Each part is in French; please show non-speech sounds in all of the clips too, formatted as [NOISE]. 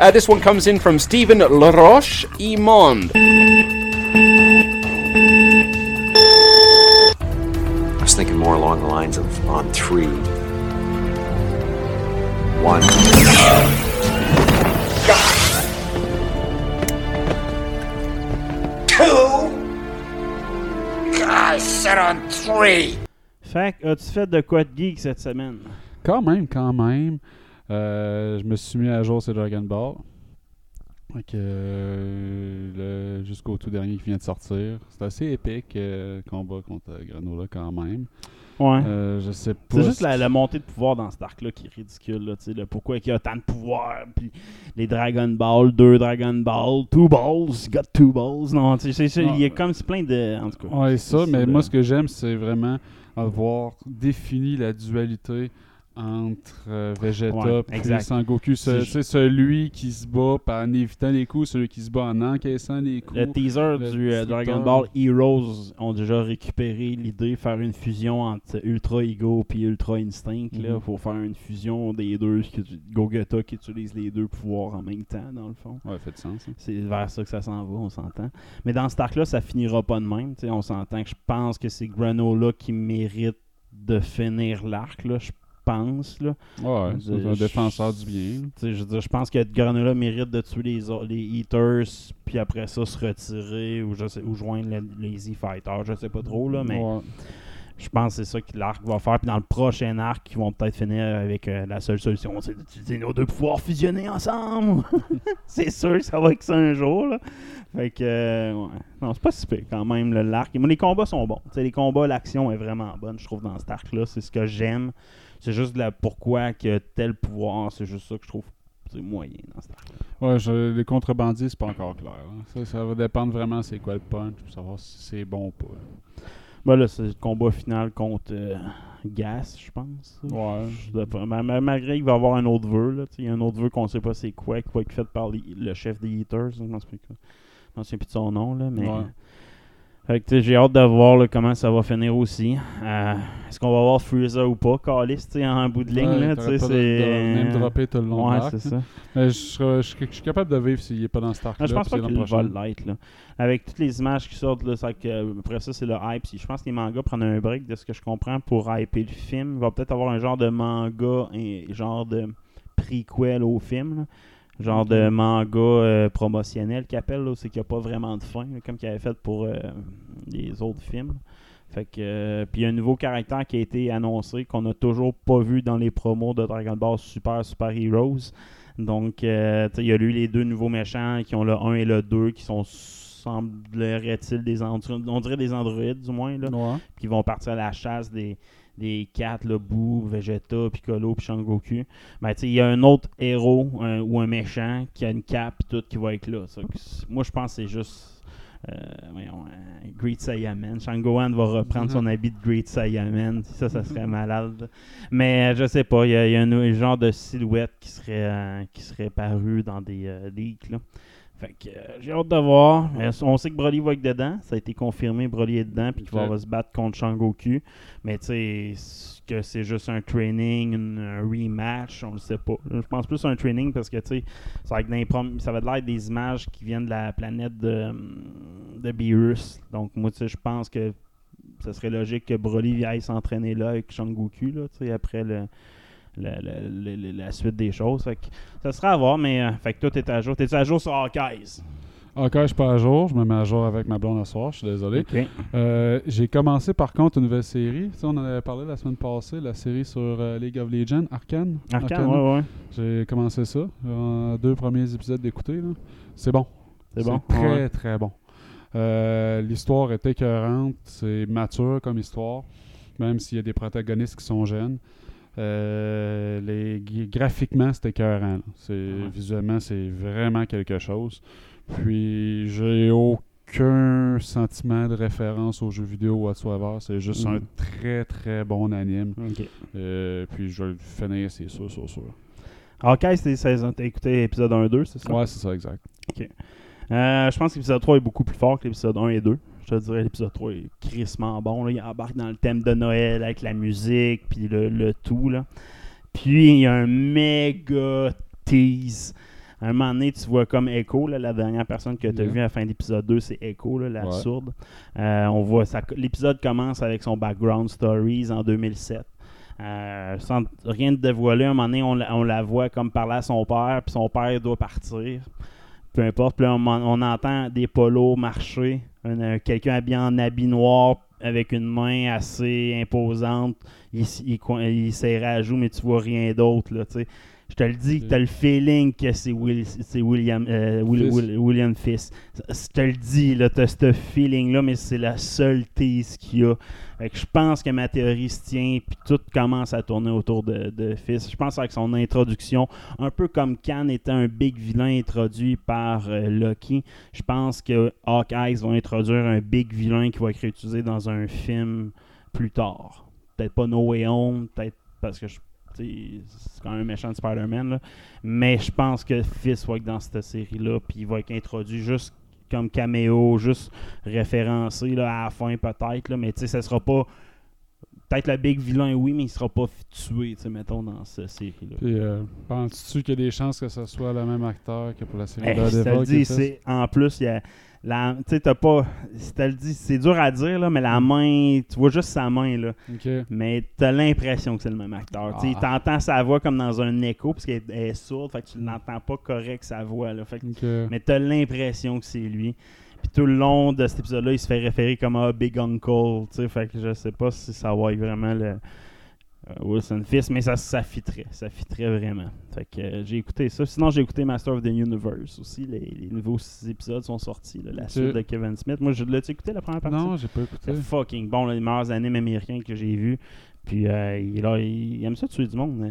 Uh, this one comes in from Stephen Laroche Imond. I was thinking more along the lines of on three. One. Two. I said on three. Fait que, as-tu fait de quoi de geek cette semaine? Quand même, quand même. Euh, je me suis mis à jour sur Dragon Ball. Euh, jusqu'au tout dernier qui vient de sortir. C'est assez épique, euh, combat contre Granola quand même. Ouais. Euh, je sais pas. C'est juste la, montée de pouvoir dans cet arc-là qui est ridicule. Là, le pourquoi il y a tant de pouvoir. Puis les Dragon Ball, deux Dragon Ball, two balls, got two balls. Non, tu sais, il y a comme c'est plein de. En tout cas. Ouais, ça, mais moi, ce que j'aime, c'est vraiment avoir défini la dualité entre euh, Vegeta Ouais, et. Sangoku. Ce- C'est- celui qui se bat en évitant les coups, celui qui se bat en encaissant les coups. Le teaser Le du euh, Dragon. Ball Heroes ont déjà récupéré l'idée de faire une fusion entre Ultra Ego et Ultra Instinct. Il Mhm. faut faire une fusion des deux. Gogeta qui utilise les deux pouvoirs en même temps, dans le fond. Ouais, fait de sens. hein. C'est vers ça que ça s'en va, on s'entend. Mais dans cet arc-là, ça finira pas de même. On s'entend que je pense que c'est Granola qui mérite de finir l'arc, là, je pense. Là. Ouais, c'est un défenseur du bien. Je veux dire, je pense que Granola mérite de tuer les, les Eaters, puis après ça se retirer ou, je sais, ou joindre le- les E-Fighters. Je sais pas trop, là, mais Ouais. je pense que c'est ça que l'arc va faire. Puis dans le prochain arc, ils vont peut-être finir avec euh, la seule solution, c'est d'utiliser nos deux pouvoirs fusionnés ensemble. [LAUGHS] c'est sûr que ça va être ça un jour. Là. Fait que, euh, ouais. Non, c'est pas si pire quand même, le l'arc. Les combats sont bons. Les combats, l'action est vraiment bonne, je trouve, dans cet arc-là. C'est ce que j'aime. C'est juste la pourquoi que tel pouvoir, c'est juste ça que je trouve c'est moyen dans arc-là. Ouais, je- les contrebandiers, c'est pas encore clair. hein. Ça, ça va dépendre vraiment c'est quoi le punch pour savoir si c'est bon ou pas. Ben là, c'est le combat final contre euh, Gas, je pense. Ouais. Je Malgré qu'il va y avoir un autre vœu, il y a un autre vœu qu'on sait pas c'est quoi, qui va être fait par les- le chef des Eaters. Je m'en souviens, je m'en souviens plus de son nom, là, mais. Ouais. Fait que, j'ai hâte de voir là, comment ça va finir aussi. Euh, Est-ce qu'on va voir Freezer ou pas, Calis, en bout de ligne, Ouais, là, c'est. même dropper tout le long Ouais, c'est ça. [LAUGHS] Mais je, serais- je, je suis capable de vivre s'il n'est pas dans Star Ah, je pense pas qu'il va l'être. Là. Avec toutes les images qui sortent, là, c'est que, après ça, c'est le hype. Si- Je pense que les mangas prennent un break de ce que je comprends pour hyper le film. Il va peut-être avoir un genre de manga, et genre de prequel au film. là. Genre de manga euh, promotionnel qu'il appelle, là, c'est qu'il n'y a pas vraiment de fin, là, comme qu'il avait fait pour euh, les autres films. Fait que, euh, puis il y a un nouveau caractère qui a été annoncé qu'on n'a toujours pas vu dans les promos de Dragon Ball Super Super Heroes. Donc, il y a eu les deux nouveaux méchants qui ont le 1 et le 2 qui sont, semblerait-il, des androïdes, on dirait des androïdes du moins, là, Ouais. qui vont partir à la chasse des, des quatre, là, Boo, Vegeta, Piccolo, puis Shangoku. Ben, il y a un autre héros un- ou un méchant qui a une cape et tout qui va être là. Ça, moi, je pense que c'est juste. euh, voyons, euh, Great Saiyaman. Shangohan va reprendre son habit de Great Saiyaman. Ça, ça serait [LAUGHS] malade. Mais euh, je sais pas, il y a, il y a un, un genre de silhouette qui serait, euh, qui serait paru dans des euh, leaks. Là. Fait que euh, j'ai hâte de voir. Euh, on sait que Broly va être dedans. Ça a été confirmé, Broly est dedans, puis qu'il va, se battre contre Shangoku. Mais tu sais, que c'est juste un training, une- un rematch, on le sait pas. Je pense plus un training parce que tu sais, ça ça va être l'air des images qui viennent de la planète de, de Beerus. Donc moi, tu sais, je pense que ça serait logique que Broly aille s'entraîner là avec Shangoku, là, tu sais, après le, la suite des choses. Fait que ça sera à voir, mais euh, fait que toi, t'es à jour. T'es à jour sur Hawkeyes? Ok, je suis pas à jour. Je me mets à jour avec ma blonde ce soir. Je suis désolé. Euh, J'ai commencé par contre une nouvelle série. Tu sais, on en avait parlé la semaine passée, la série sur euh, League of Legends, Arcane. Arcane, Arcane. ouais, ouais. J'ai commencé ça. En deux premiers épisodes d'écouter. C'est bon. C'est bon? Très, Ouais. très bon. Euh, l'histoire est écœurante. C'est mature comme histoire, même s'il y a des protagonistes qui sont jeunes. Euh, les, graphiquement, c'est écœurant. C'est, Visuellement, c'est vraiment quelque chose. Puis, J'ai aucun sentiment de référence aux jeux vidéo whatsoever. C'est juste Mm. un très très bon anime. Ok. Euh, puis je vais le finir, c'est sûr, sûr, sûr. Hawkeye, c'était saison. T'as écouté épisode 1-2, c'est ça? Ouais, c'est ça, exact. Euh, je pense que l'épisode 3 est beaucoup plus fort que l'épisode 1 et 2. Je te dirais l'épisode 3 est crissement bon. Là. Il embarque dans le thème de Noël avec la musique puis le, le tout. Là. Puis il y a un méga tease. À un moment donné, tu vois comme Echo, là, la dernière personne que tu as Yeah. vue à la fin de l'épisode 2, c'est Echo, là, la Ouais. sourde. Euh, on voit ça- L'épisode commence avec son background stories en 2007. Euh, sans rien de dévoiler, à un moment donné, on, la- on la voit comme parler à son père, puis son père doit partir peu importe. Puis là, on, on entend des polos marcher, quelqu'un habillé en habit noir avec une main assez imposante. Il, il, il serre à mais tu vois rien d'autre. Là. Je te le dis, tu as le feeling que c'est Will- c'est William, euh, Will- Fist. Will- William. Je te le dis, tu as ce feeling-là, mais c'est la seule tease qu'il y a. Fait que je pense que ma théorie se tient, puis tout commence à tourner autour de, de. Je pense avec son introduction, un peu comme Khan était un big vilain introduit par euh, Loki, je pense que Hawkeyes vont introduire un big vilain qui va être utilisé dans un film plus tard. Peut-être pas No Way Home, peut-être parce que je- c'est quand même un méchant de Spider-Man, mais je pense que Fist va être dans cette série-là, puis il va être introduit juste comme caméo, juste référencé là, à la fin peut-être, mais tu sais, ça sera pas peut-être le big vilain, oui, mais il sera pas tué, tu sais, mettons, dans cette série-là. Puis, euh, penses-tu qu'il y a des chances que ce soit le même acteur que pour la série Eh, je te Daredevil c'est en plus, il y a tu t'as pas, je te le c'est dur à dire là, mais la main, tu vois juste sa main là, Ok. mais t'as l'impression que c'est le même acteur. Tu Ah. t'entends sa voix comme dans un écho parce qu'elle elle est sourde, fait que tu l'entends pas correct sa voix là, fait que- mais t'as l'impression que c'est lui. Puis tout le long de cet épisode-là, il se fait référer comme un Big Uncle, tu sais, fait que je sais pas si ça va être vraiment le Wilson Fisk, mais ça, ça fitterait, ça fitterait vraiment. Fait que euh, j'ai écouté ça. Sinon, j'ai écouté Master of the Universe aussi. Les, les nouveaux six épisodes sont sortis, là, la suite de Kevin Smith. Moi, je l'ai écouté la première partie? Non, j'ai pas écouté. C'est fucking bon, là, les meilleurs animes américains que j'ai vus. Puis euh, il, là, il, il aime ça tuer du monde. euh.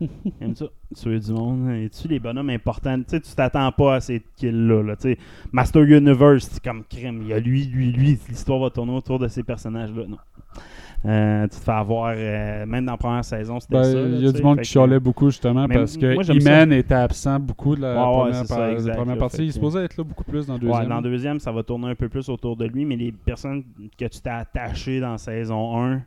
[LAUGHS] il aime ça tuer du monde. Il tue les bonhommes importants. Tu sais, tu t'attends pas à ces kills-là. là. Tu sais, Master Universe, c'est comme crème. Il y a lui, lui, lui. L'histoire va tourner autour de ces personnages-là. Non. Euh, tu te fais avoir, euh, même dans la première saison, c'était Ben, ça. il y a du monde qui chialait beaucoup justement Mais parce que Iman était absent beaucoup de la Ouais, ouais, première, c'est ça, par- exact, première là, partie. Il est supposé être là beaucoup plus dans le deuxième. Ouais, dans le deuxième, ça va tourner un peu plus autour de lui, mais les personnes que tu t'es attaché dans saison 1,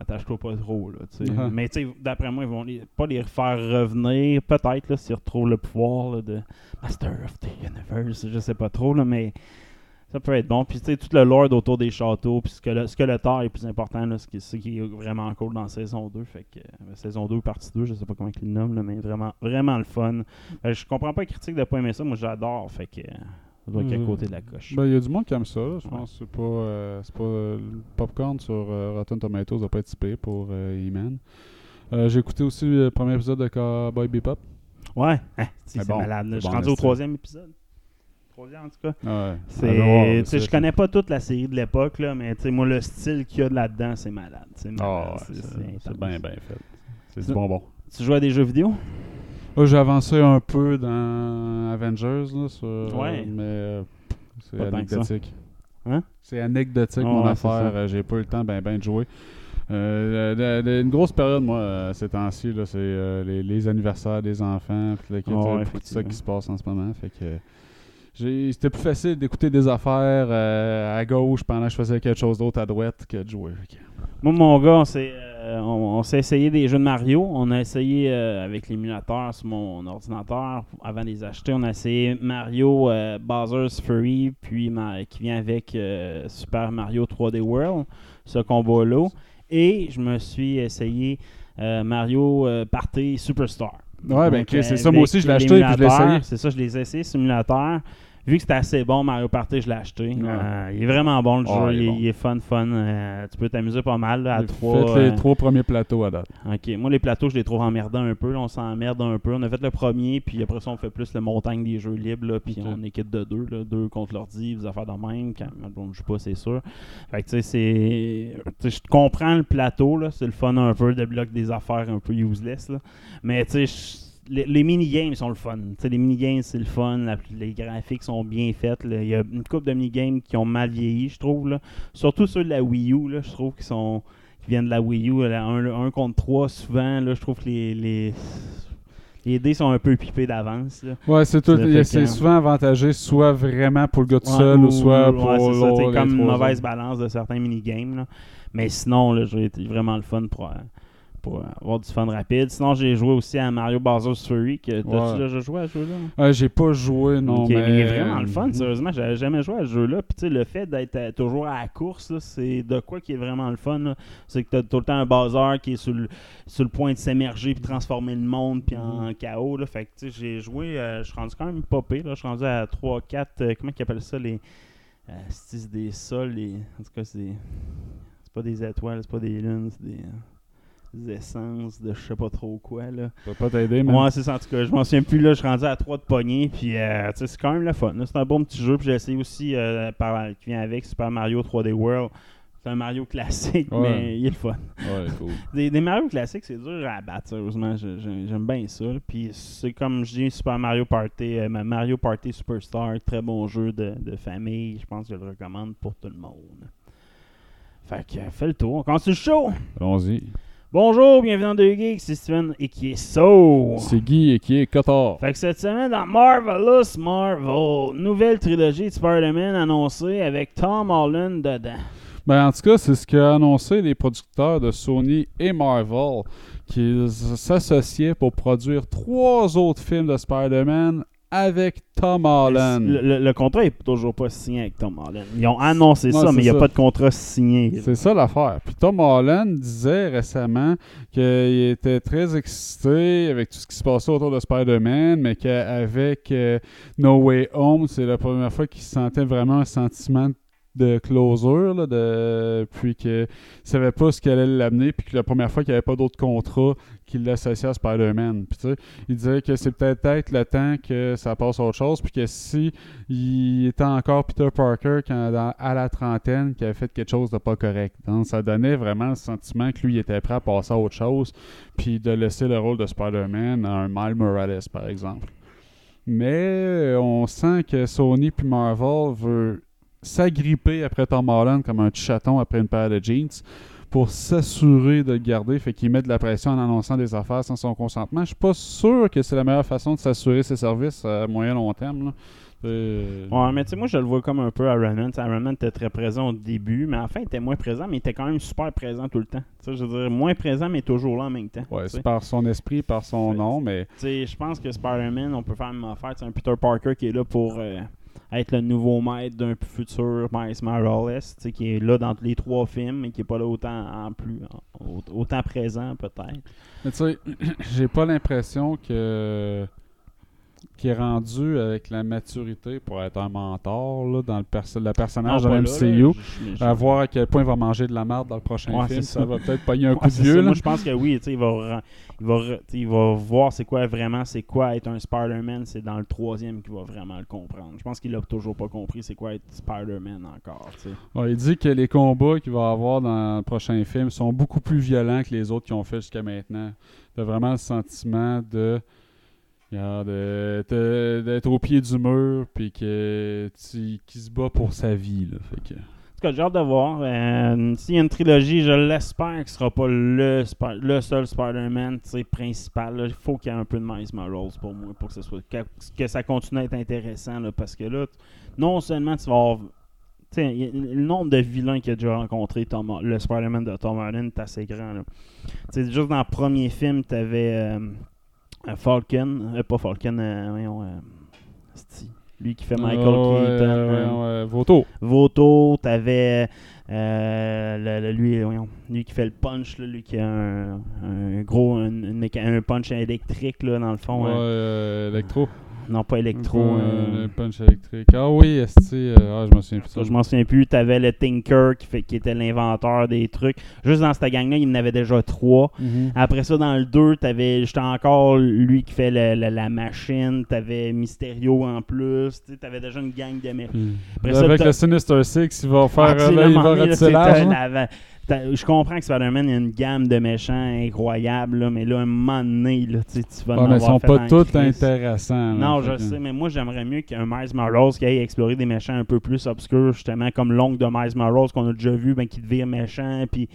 attache-toi pas trop. Là. Uh-huh. Mais d'après moi, ils vont les- pas les faire revenir, peut-être, s'ils retrouvent le pouvoir là, de Master of the Universe, je sais pas trop, là, mais ça peut être bon. Puis tu sais, tout le lore autour des châteaux, puis ce que le, ce que le temps est plus important, là, ce, qui, ce qui est vraiment cool dans saison 2. Fait que, euh, saison 2 ou partie 2, je sais pas comment ils le nomment, là, mais vraiment, vraiment le fun. Euh, je comprends pas les critiques de pas aimer ça, moi j'adore, fait que euh, ça doit être à Euh, côté de la coche. Ben, il y a du monde qui aime ça. Je Ouais. pense que c'est pas, euh, c'est pas euh, le popcorn sur euh, Rotten Tomatoes va pas être pire pour euh. Euh, J'ai écouté aussi le premier épisode de Cowboy Bebop. Ouais, hein, [LAUGHS] c'est bon, malade. Je suis rendu au troisième épisode. Troisième en tout cas. Ouais. C'est, je connais pas toute la série de l'époque, là, mais moi, le style qu'il y a de là-dedans, c'est malade. C'est malade. Ah, c'est, c'est c'est bien, bien fait. C'est du bonbon. Tu joues à des jeux vidéo? Là, j'ai avancé un peu dans Avengers, là, sur, Ouais. mais euh, c'est anecdotique. Hein? C'est anecdotique, mon ouais, affaire. Euh, J'ai pas eu le temps ben, ben de jouer. Euh, de- de- une grosse période, moi, euh, ces temps-ci, là, c'est euh, les, les anniversaires des enfants, puis tout ça qui se passe en ce moment. Fait que c'était plus facile d'écouter des affaires euh, à gauche pendant que je faisais quelque chose d'autre à droite que de jouer. Moi, mon gars, on s'est, euh, on, on s'est essayé des jeux de Mario. On a essayé euh, avec l'émulateur sur mon ordinateur avant de les acheter. On a essayé Mario Bowser's Fury, puis ma- qui vient avec Super Mario 3D World, ce combo-là. Et je me suis essayé Mario Party Superstar. Ouais, ben, Donc, c'est ça. Moi aussi, je l'ai acheté puis je l'ai essayé. C'est ça, je les ai essayés, simulateur. Vu que c'était assez bon, Mario Party, je l'ai acheté. Ouais. Euh, il est vraiment bon, le jeu. il est il, est, bon. il est fun, fun. Euh, tu peux t'amuser pas mal là, à J'ai trois. fait les euh, trois premiers plateaux à date. Ok, moi les plateaux, je les trouve emmerdants un peu. là, on s'emmerde un peu. On a fait le premier, puis après ça, on fait plus le montagne des jeux libres, là, puis Ok. on équipe de deux, là, deux contre l'ordi, des affaires de même. Quand on ne joue pas, c'est sûr. Fait que tu sais, c'est. Je comprends le plateau, là, c'est le fun un peu de bloc des affaires un peu useless, là. Mais tu sais, les, les minigames sont le fun. Les minigames, c'est le fun. la- les graphiques sont bien faits. Il y a une couple de minigames qui ont mal vieilli, je trouve. Là. Surtout ceux de la Wii U, là, je trouve qu'ils sont qui viennent de la Wii U. là, un, un contre trois, souvent, là, je trouve que les, les, les dés sont un peu pipés d'avance. Ouais, c'est tout. C'est souvent avantagé, soit vraiment pour le gars tout Ouais, seul, ou soit ouais, pour c'est l'autre, comme une mauvaise balance de certains minigames. Mais sinon, j'ai été vraiment le fun pour, euh, pour euh, avoir du fun rapide. Sinon, j'ai joué aussi à Mario Bowser's Fury. Que, Ouais. déjà joué à ce jeu-là? Ouais, j'ai pas joué, non, Ok, mais... il est vraiment le fun, sérieusement. J'avais jamais joué à ce jeu-là. Puis, tu sais, le fait d'être euh, toujours à la course, c'est de quoi qui est vraiment le fun. C'est que t'as tout le temps un Bowser qui est sur le, sur le point de s'émerger puis transformer le monde puis en chaos. Là. Fait que, tu sais, j'ai joué, euh, je suis rendu quand même popé. Je suis rendu à 3-4, euh, comment ils appellent ça, les. Euh, c'est des sols, les. En tout cas, c'est. C'est pas des étoiles, c'est pas des lunes, c'est des. Essences de je sais pas trop quoi là. Ça va pas t'aider, mais... Moi, c'est ça, en tout cas. Je m'en souviens plus, là. Je suis rendu à 3 de poignée. Puis, euh, c'est quand même le fun. C'est un bon petit jeu. Puis, j'ai essayé aussi, euh, par, qui vient avec Super Mario 3D World. C'est un Mario classique, Ouais. mais il est le fun. Ouais, cool. [LAUGHS] Des, des Mario classiques, c'est dur à battre, sérieusement. J'aime bien ça. Puis, c'est comme je dis, Super Mario Party, euh, ma Mario Party Superstar. Très bon jeu de, de famille. Je pense que je le recommande pour tout le monde. Fait que, fais le tour. On commence le show. Allons-y. Bonjour, bienvenue dans Deux Geeks. C'est Steven et qui est so. C'est Guy et qui est Cotard. Fait que cette semaine, dans Marvelous Marvel, nouvelle trilogie de Spider-Man annoncée avec Tom Holland dedans. Ben, en tout cas, c'est ce qu'a annoncé les producteurs de Sony et Marvel, qu'ils s'associaient pour produire trois autres films de Spider-Man avec Tom Holland. Le, le- le contrat est toujours pas signé avec Tom Holland. Ils ont annoncé ça, mais il n'y a pas de contrat signé. C'est ça l'affaire. Puis Tom Holland disait récemment qu'il était très excité avec tout ce qui se passait autour de Spider-Man, mais qu'avec euh, No Way Home, c'est la première fois qu'il sentait vraiment un sentiment de closure, là, de... puis qu'il savait pas ce qui allait l'amener, puis que la première fois qu'il n'y avait pas d'autre contrat qui l'associait à Spider-Man. Puis tu sais, il disait que c'est peut-être être le temps que ça passe à autre chose, puis que si il était encore Peter Parker quand, à la trentaine, qui avait fait quelque chose de pas correct. Donc, ça donnait vraiment le sentiment que lui il était prêt à passer à autre chose, puis de laisser le rôle de Spider-Man à un Miles Morales, par exemple. Mais on sent que Sony puis Marvel veut s'agripper après Tom Holland comme un petit chaton après une paire de jeans pour s'assurer de le garder, fait qu'il met de la pression en annonçant des affaires sans son consentement. Je suis pas sûr que c'est la meilleure façon de s'assurer ses services à moyen long terme. là. Euh, Ouais, mais tu sais, moi, je le vois comme un peu Iron Man. Tu sais, Iron Man était très présent au début, mais enfin, il était moins présent, mais il était quand même super présent tout le temps. Je veux dire, moins présent, mais toujours là en même temps. Ouais, c'est par son esprit, par son nom, mais Tu sais, je pense que Spider-Man, on peut faire la même affaire. C'est un Peter Parker qui est là pour euh, être le nouveau maître d'un futur Miles Morales, qui est là dans les trois films, mais qui est pas là autant en plus, autant présent peut-être. Mais tu sais, [CLEARS THROAT] j'ai pas l'impression que qu'il est rendu avec la maturité pour être un mentor là, dans le, perso- le personnage Non, de pas MCU. là, là. Je- je- À voir à quel point il va manger de la merde dans le prochain Ouais, film. Ça. ça. va peut-être pogner un Ouais, coup de vieux. Moi, je pense que oui, tu il va, il, va, tu il va voir c'est quoi vraiment, c'est quoi être un Spider-Man. C'est dans le troisième qu'il va vraiment le comprendre. Je pense qu'il a toujours pas compris c'est quoi être Spider-Man encore. tu. Ouais, il dit que les combats qu'il va avoir dans le prochain film sont beaucoup plus violents que les autres qu'ils ont fait jusqu'à maintenant. T'as vraiment le sentiment de d'être au pied du mur puis que se bat pour sa vie. Là. Fait que... En tout cas, j'ai hâte de voir. Euh, S'il y a une trilogie, je l'espère qu'il ne sera pas le, le seul Spider-Man principal. là. Il faut qu'il y ait un peu de Miles Morales pour moi, pour que, ce soit, que, ça continue à être intéressant. là, parce que là, non seulement tu vas avoir. le nombre de vilains qu'il a déjà rencontré, Tom- le Spider-Man de Tom Holland, est assez grand. Là. Juste dans le premier film, tu avais Falcon, euh, pas Falcon, euh, voyons, euh, lui qui fait Michael ouais, Keaton. euh, Vautour. Voto, t'avais euh, le- le- lui, voyons, lui qui fait le punch, là, lui qui a un, un gros un, un punch électrique là, dans le fond. Ouais, hein. euh, électro. Non, pas électro. Euh, euh, le punch électrique. Ah oui, esti, euh, ah, je me souviens plus. ça, je m'en souviens plus. T'avais le Tinker qui, fait, qui était l'inventeur des trucs. Juste dans cette gang-là, il y en avait déjà trois. Mhm. Après ça, dans le 2, t'avais j'étais encore lui qui fait le- le- la machine. T'avais Mysterio en plus. T'avais déjà une gang de Après ça, avec le Sinister Six, il va faire. Ah, euh, là, il va je comprends que Spider-Man a une gamme de méchants incroyable, là, mais là, un moment donné, là, tu vas Ouais, en mais ils sont pas tous intéressants. Non, je sais, mais moi j'aimerais mieux qu'un Miles Morales qui aille explorer des méchants un peu plus obscurs, justement comme l'oncle de Miles Morales qu'on a déjà vu, ben, qui devient méchant, puis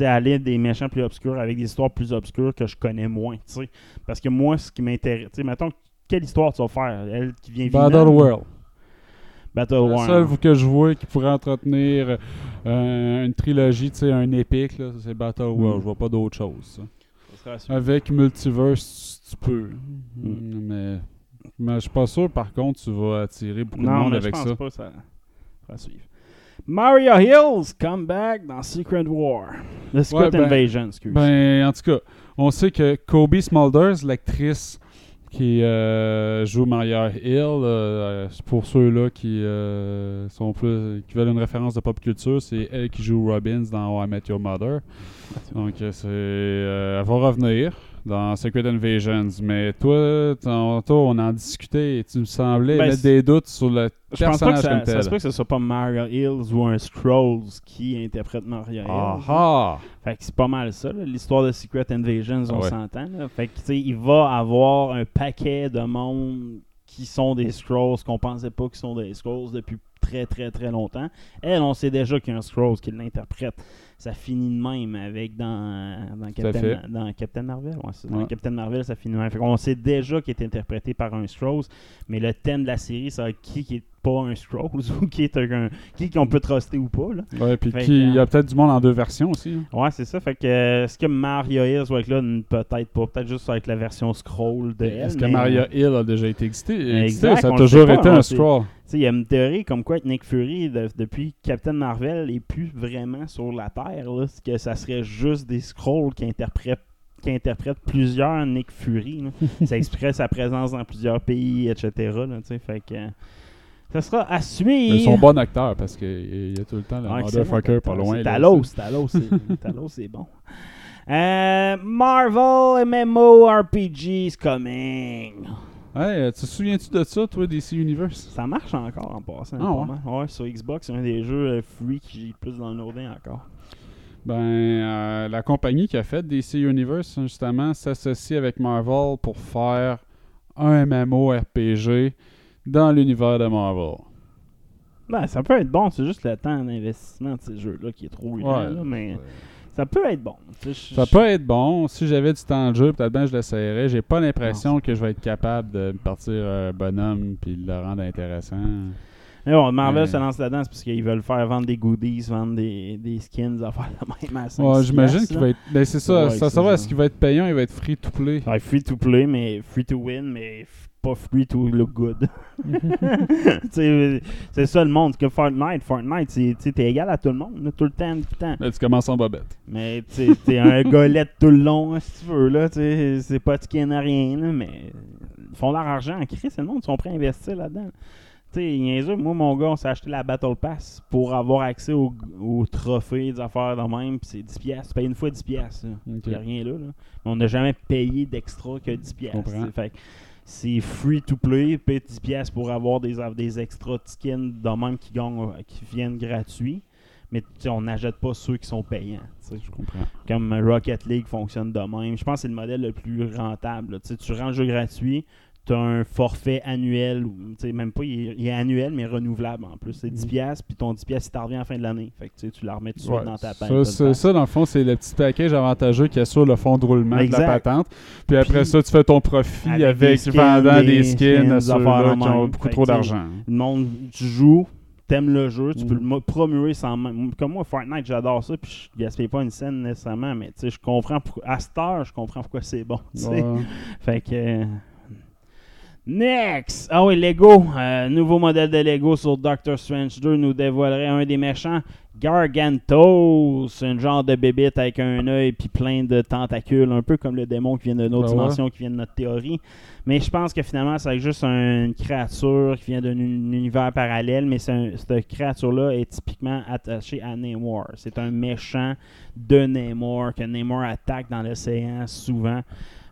aller des méchants plus obscurs avec des histoires plus obscures que je connais moins, tu sais. Parce que moi, ce qui m'intéresse, mettons, quelle histoire tu vas faire? Elle qui vient Battle? World. Battle Le World. seul que je vois qui pourrait entretenir euh, une trilogie, tu sais, un épique, là, c'est Battle World. Mm. Je vois pas d'autre chose. ça. Ça. Avec Multiverse, tu peux. Mm. Mais, mais je suis pas sûr, par contre, tu vas attirer beaucoup de Non, monde mais je avec pense ça. pas ça. ça va suivre. Mario Hills come back dans Secret War. The Secret Ouais, ben- Invasion, excuse. Ben, en tout cas, on sait que Kobe Smulders, l'actrice qui euh, joue Maria Hill, euh, c'est pour ceux-là qui euh, sont plus qui veulent une référence de pop culture, c'est elle qui joue Robbins dans How I Met Your Mother. Donc, euh, c'est, euh, elle va revenir dans Secret Invasions. Mais toi, tantôt, on en discutait et tu me semblais Ben, mettre des doutes sur le Je pense pas que personnage ça, comme ça tel. se peut que ce soit pas Mario Hills ou un Scrolls qui interprète Mario Ah Hills. ah! Fait que c'est pas mal ça, l'histoire de Secret Invasions, on Ouais. s'entend. Fait que, tu sais, il va avoir un paquet de monde qui sont des Scrolls qu'on pensait pas qu'ils sont des Scrolls depuis très très très longtemps. Elle, on sait déjà qu'il y a un Scrolls qui l'interprète. Ça finit de même avec dans, Captain, dans Captain Marvel. Ouais, dans Ouais. Captain Marvel, ça finit de même. Fait qu'on sait déjà qu'il est interprété par un Scrolls, mais le thème de la série, c'est qui qui est pas un Scrolls [LAUGHS] ou qui est un, qui qu'on peut truster ou pas. Là. Ouais, puis il y a euh, peut-être du monde en deux versions aussi. hein. Ouais, c'est ça. Fait que euh, est-ce que Mario Hills va être là? Peut-être pas. Peut-être juste avec la version scroll de. Est-ce que Maria euh, Hill a déjà été existé? Exact? Ça a on toujours pas, été on un sait. Il y a une théorie comme quoi Nick Fury, de- depuis Captain Marvel, est plus vraiment sur la Terre. Là, que ça serait juste des scrolls qui interprètent qui plusieurs Nick Fury. là. [LAUGHS] ça expliquerait sa présence dans plusieurs pays, etc. là, fait que, euh, ça sera à suivre. Mais son bon acteur parce qu'il y a tout le temps le excellent motherfucker pas loin. Talos, Talos, [LAUGHS] Talos, c'est bon. Euh, Marvel MMORPG is coming. Hey, euh, tu te souviens-tu de ça, toi, DC Universe? Ça marche encore en passant. Ah ouais? Ouais, sur Xbox, c'est un des jeux euh, free qui j'ai plus dans le loading encore. Ben, euh, la compagnie qui a fait DC Universe, justement, s'associe avec Marvel pour faire un MMORPG dans l'univers de Marvel. Ben, ça peut être bon, c'est juste le temps d'investissement de ces jeux-là qui est trop Ouais. là, mais ça peut être bon. Je- Ça je- peut être bon. Si j'avais du temps de jeu, peut-être bien je l'essayerais. J'ai pas l'impression que je vais être capable de partir un bonhomme puis de le rendre intéressant. Mais bon, Marvel se lance là-dedans, c'est parce qu'ils veulent faire vendre des goodies, vendre des, des skins, à faire la même à 5 Ouais, j'imagine qu'il va être. Ben, c'est ça. Ouais, ça savoir ça. est-ce qu'il va être payant, il va être free to play? Ouais, free to play, mais free to win, mais pas free to look good. [LAUGHS] Tu c'est ça le monde. Que Fortnite, Fortnite, tu t'es égal à tout le monde, tout le temps, tout le temps. Là, tu commences en bobette. Mais tu t'es un [LAUGHS] golette tout le long, si tu veux, là. tu C'est pas de skin à rien, là, mais ils font leur argent en crise, c'est le monde, ils sont prêts à investir là-dedans. Tu sais, moi, mon gars, on s'est acheté la Battle Pass pour avoir accès aux au trophées, des affaires de même, puis c'est 10$. piastres. Tu payes une fois 10$. piastres, là. Ok. Il n'y a rien là. là. Mais on n'a jamais payé d'extra que 10$. piastres, comprends. tu sais. Fait que c'est free to play, paye 10$ piastres pour avoir des, des extra skins de même qui, gagnent, euh, qui viennent gratuits. Mais on n'achète pas ceux qui sont payants. Je comprends. Comme Rocket League fonctionne de même. Je pense que c'est le modèle le plus rentable. tu rends le jeu gratuit, tu as un forfait annuel, ou, même pas, il est, il est annuel, mais renouvelable en plus. C'est 10$, piastres, puis ton 10$, piastres, il t'en revient à la fin de l'année. Fait que tu la remets tout de suite dans ta Ça, c'est- ça, dans le fond, c'est le petit package avantageux qui assure le fond de roulement de la patente. Puis après Puis- ça, tu fais ton profit Avec avec, des skins, vendant des skins à ceux-là qui ont beaucoup Fait trop d'argent. Le monde, tu joues, t'aimes le jeu, tu Mm. peux le promuer sans même. Comme moi, Fortnite, j'adore ça, puis je gaspille pas une scène nécessairement, mais tu sais, je comprends pourquoi. À cette heure, je comprends pourquoi c'est bon. Ouais. Fait que. Next! Ah oui, Lego. Euh, nouveau modèle de Lego sur Doctor Strange 2 nous dévoilerait un des méchants, Gargantos. Un genre de bébite avec un œil puis plein de tentacules, un peu comme le démon qui vient de notre ouais. dimension, qui vient de notre théorie. Mais je pense que finalement, c'est juste une créature qui vient d'un un univers parallèle, mais un- cette créature-là est typiquement attachée à Namor. C'est un méchant de Namor, que Namor attaque dans l'océan souvent.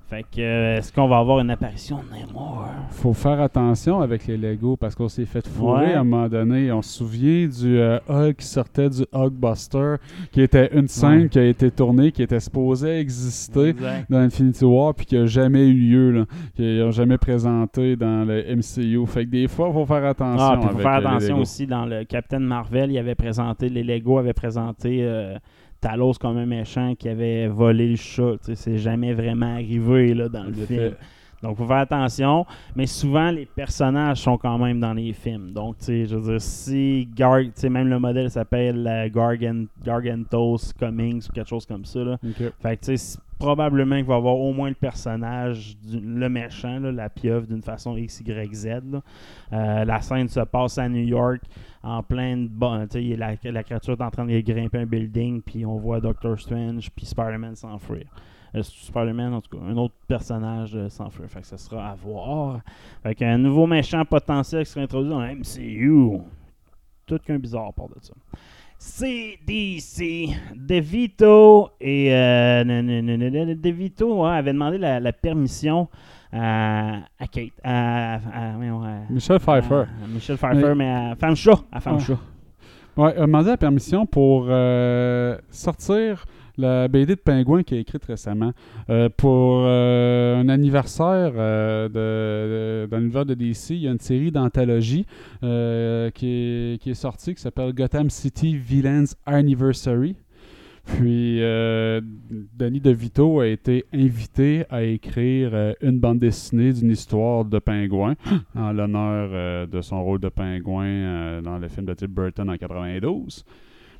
Fait que, euh, est-ce qu'on va avoir une apparition de Namor? Faut faire attention avec les Lego parce qu'on s'est fait fourrer Ouais. à un moment donné. On se souvient du euh, Hulk qui sortait du Hulkbuster, qui était une scène Ouais. qui a été tournée, qui était supposée exister Exact. dans Infinity War, puis qui a jamais eu lieu, là, qui n'a jamais présenté dans le MCU. Fait que des fois, il faut faire attention. Ah, puis faut avec faire attention aussi dans le Captain Marvel, il avait présenté, les Lego avaient présenté euh, Talos comme un méchant qui avait volé le chat. C'est jamais vraiment arrivé là, dans le film. effet. Donc, faut faire attention. Mais souvent, les personnages sont quand même dans les films. Donc, tu sais, je veux dire, si Gar même le modèle s'appelle euh, Gargan Gargantos Cummings ou quelque chose comme ça, là. Fait que, tu sais, probablement qu'il va y avoir au moins le personnage, du- le méchant, là, la pieuvre, d'une façon X, Y, Z. Euh, la scène se passe à New York, en pleine. Bon, tu sais, la, la créature est en train de grimper un building, puis on voit Doctor Strange, puis Spider-Man s'enfuir. Euh, Spider-Man, en tout cas, un autre personnage euh, s'enfuir. Fait que ça sera à voir. Fait qu'un nouveau méchant potentiel qui sera introduit dans le MCU. Tout qu'un bizarre part de ça. CDC, DeVito et euh, DeVito hein, avait demandé la, la permission à, à Kate, à, Michel Pfeiffer. Michel Pfeiffer, Mais- à Femme Chat, à Femme Ah. Chat. Ouais, a demandé la permission pour euh, sortir la BD de Pingouin qui a écrite récemment euh, pour euh, un anniversaire euh, de, de- DC. Il y a une série d'anthologies euh, qui, est, est sortie qui s'appelle Gotham City Villains Anniversary. Puis, Danny DeVito a été invité à écrire une bande dessinée d'une histoire de pingouin en l'honneur de son rôle de pingouin dans le film de Tim Burton en 92.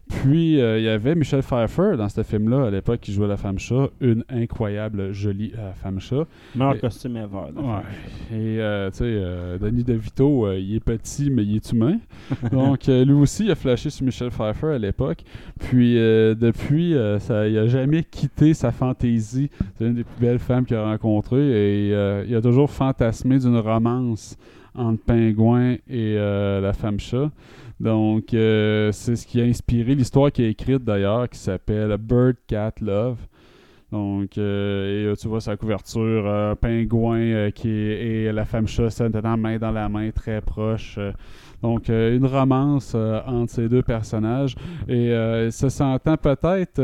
Puis, euh, il y avait Michel Pfeiffer dans ce film-là, à l'époque, qui jouait la femme chat, une incroyable jolie euh, femme chat. Meilleur costume ever. Ouais. Et, euh, tu sais, euh, Danny DeVito, il est petit, mais il est humain. [LAUGHS] Donc, lui aussi, il a flashé sur Michel Pfeiffer à l'époque. Puis, depuis, ça, il a jamais quitté sa fantaisie. C'est une des plus belles femmes qu'il a rencontrées. Et il a toujours fantasmé d'une romance entre Pingouin et la femme chat. Donc, euh, c'est ce qui a inspiré l'histoire qu'il a écrite d'ailleurs, qui s'appelle Bird Cat Love. Donc, euh, tu vois sa couverture, euh, pingouin euh, qui est, et la femme chat se tenant main dans la main, très proche. Donc, euh, une romance euh, entre ces deux personnages. Et euh, se sentant peut-être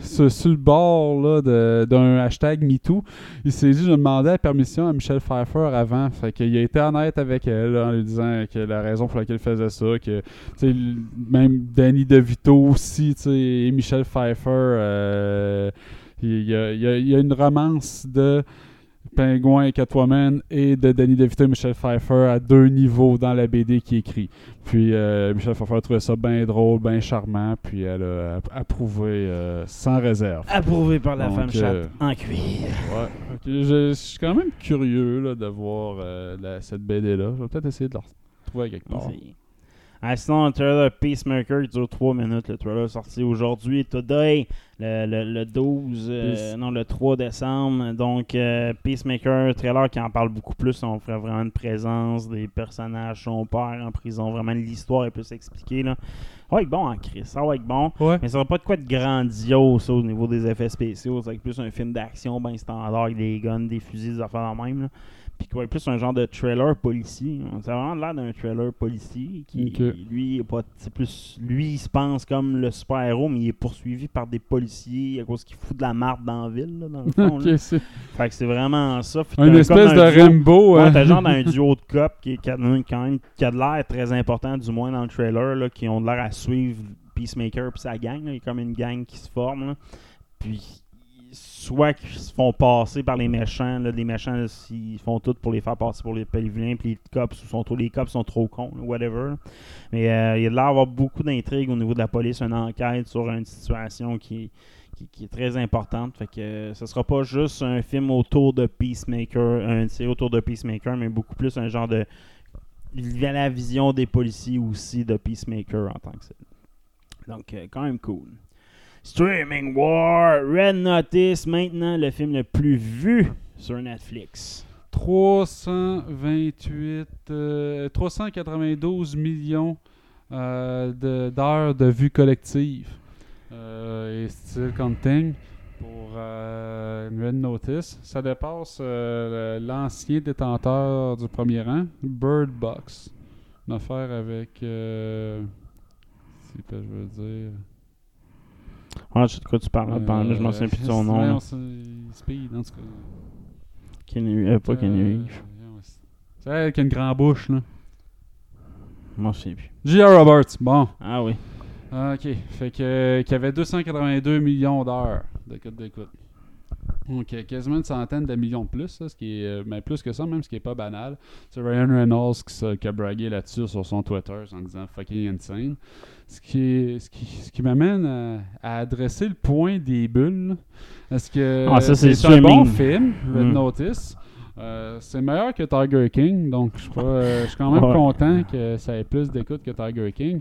sur, le bord d'un hashtag MeToo, il s'est dit, je demandais la permission à Michel Pfeiffer avant. Fait qu'il a été honnête avec elle en lui disant que la raison pour laquelle il faisait ça, que même Danny DeVito aussi, et Michel Pfeiffer, il y a une romance de Pingouin et Catwoman et de Danny DeVito et Michel Pfeiffer à deux niveaux dans la BD qui écrit. Puis euh, Michel Pfeiffer a trouvé ça bien drôle, bien charmant, puis elle a app- approuvé euh, sans réserve. Approuvé par la Donc, femme chatte euh, en cuir. Ouais. Je, je suis quand même curieux là, de voir la- cette BD-là. Je vais peut-être essayer de la retrouver quelque part. Ah, sinon, un trailer Peacemaker qui dure 3 minutes. Le trailer sorti aujourd'hui, today, le, le, le 12, euh, non, le 3 décembre. Donc, euh, Peacemaker, trailer qui en parle beaucoup plus. On ferait vraiment une présence des personnages, son père en prison. Vraiment, l'histoire est plus expliquée. Là. Ça va être bon en Chris, ça va être bon. Ouais. Mais ça va pas de quoi de grandiose ça, au niveau des effets spéciaux. C'est plus un film d'action, ben standard, avec des guns, des fusils, des affaires de même. Là. Puis qui va être plus un genre de trailer policier. Ça a vraiment l'air d'un trailer policier qui, lui, est pas, c'est plus, lui, il se pense comme le super-héros, mais il est poursuivi par des policiers à cause qu'il fout de la marde dans la ville, là, dans le fond. là. Fait que c'est vraiment ça. Puis une espèce de duo- Rambo. Ouais, hein. t'as genre d'un duo de cops qui, qui a quand même qui a de l'air très important, du moins dans le trailer, là, qui ont de l'air à suivre Peacemaker puis sa gang. là. Il y a comme une gang qui se forme. Puis soit qu'ils se font passer par les méchants, les méchants ils font tout pour les faire passer pour les vilains, puis les cops sont trop, les cops sont trop cons, whatever. Mais euh, il y a de l'air beaucoup d'intrigues au niveau de la police, une enquête sur une situation qui est très importante. Fait que euh, ce sera pas juste un film autour de Peacemaker, un série autour de Peacemaker, mais beaucoup plus un genre de la vision des policiers aussi de Peacemaker en tant que tel. Donc euh, quand même cool. Streaming War, Red Notice, maintenant le film le plus vu sur Netflix. 328, euh, 392 millions euh, de- d'heures de, vues collectives. Euh, et still counting. pour euh, Red Notice. Ça dépasse euh, l'ancien détenteur du premier rang, Bird Box. Une affaire avec. Euh, si je veux dire. Ah, je sais de quoi tu parles. pendant là, je m'en souviens plus de son nom. Ouais, c'est- Speed, en tout cas. Kenny, euh, pas Kenny Euh, ouais, c'est- elle avec une grande bouche, là. Je m'en souviens plus. J.R. Roberts, bon. Ah oui. Ok, fait que euh, qu'il y avait 282 millions d'heures de code d'écoute. Donc quasiment une centaine de millions de plus, ça, ce qui est euh, ben, plus que ça même, ce qui est pas banal. C'est Ryan Reynolds qui, a bragué là-dessus sur son Twitter en disant fucking insane. Ce qui, ce qui, ce qui m'amène à, à adresser le point des bulles. Est-ce que Ah, c'est un bon film, Red Mm. Notice? Euh, c'est meilleur que Tiger King, donc je euh, je suis quand même [LAUGHS] Ouais. content que ça ait plus d'écoute que Tiger King.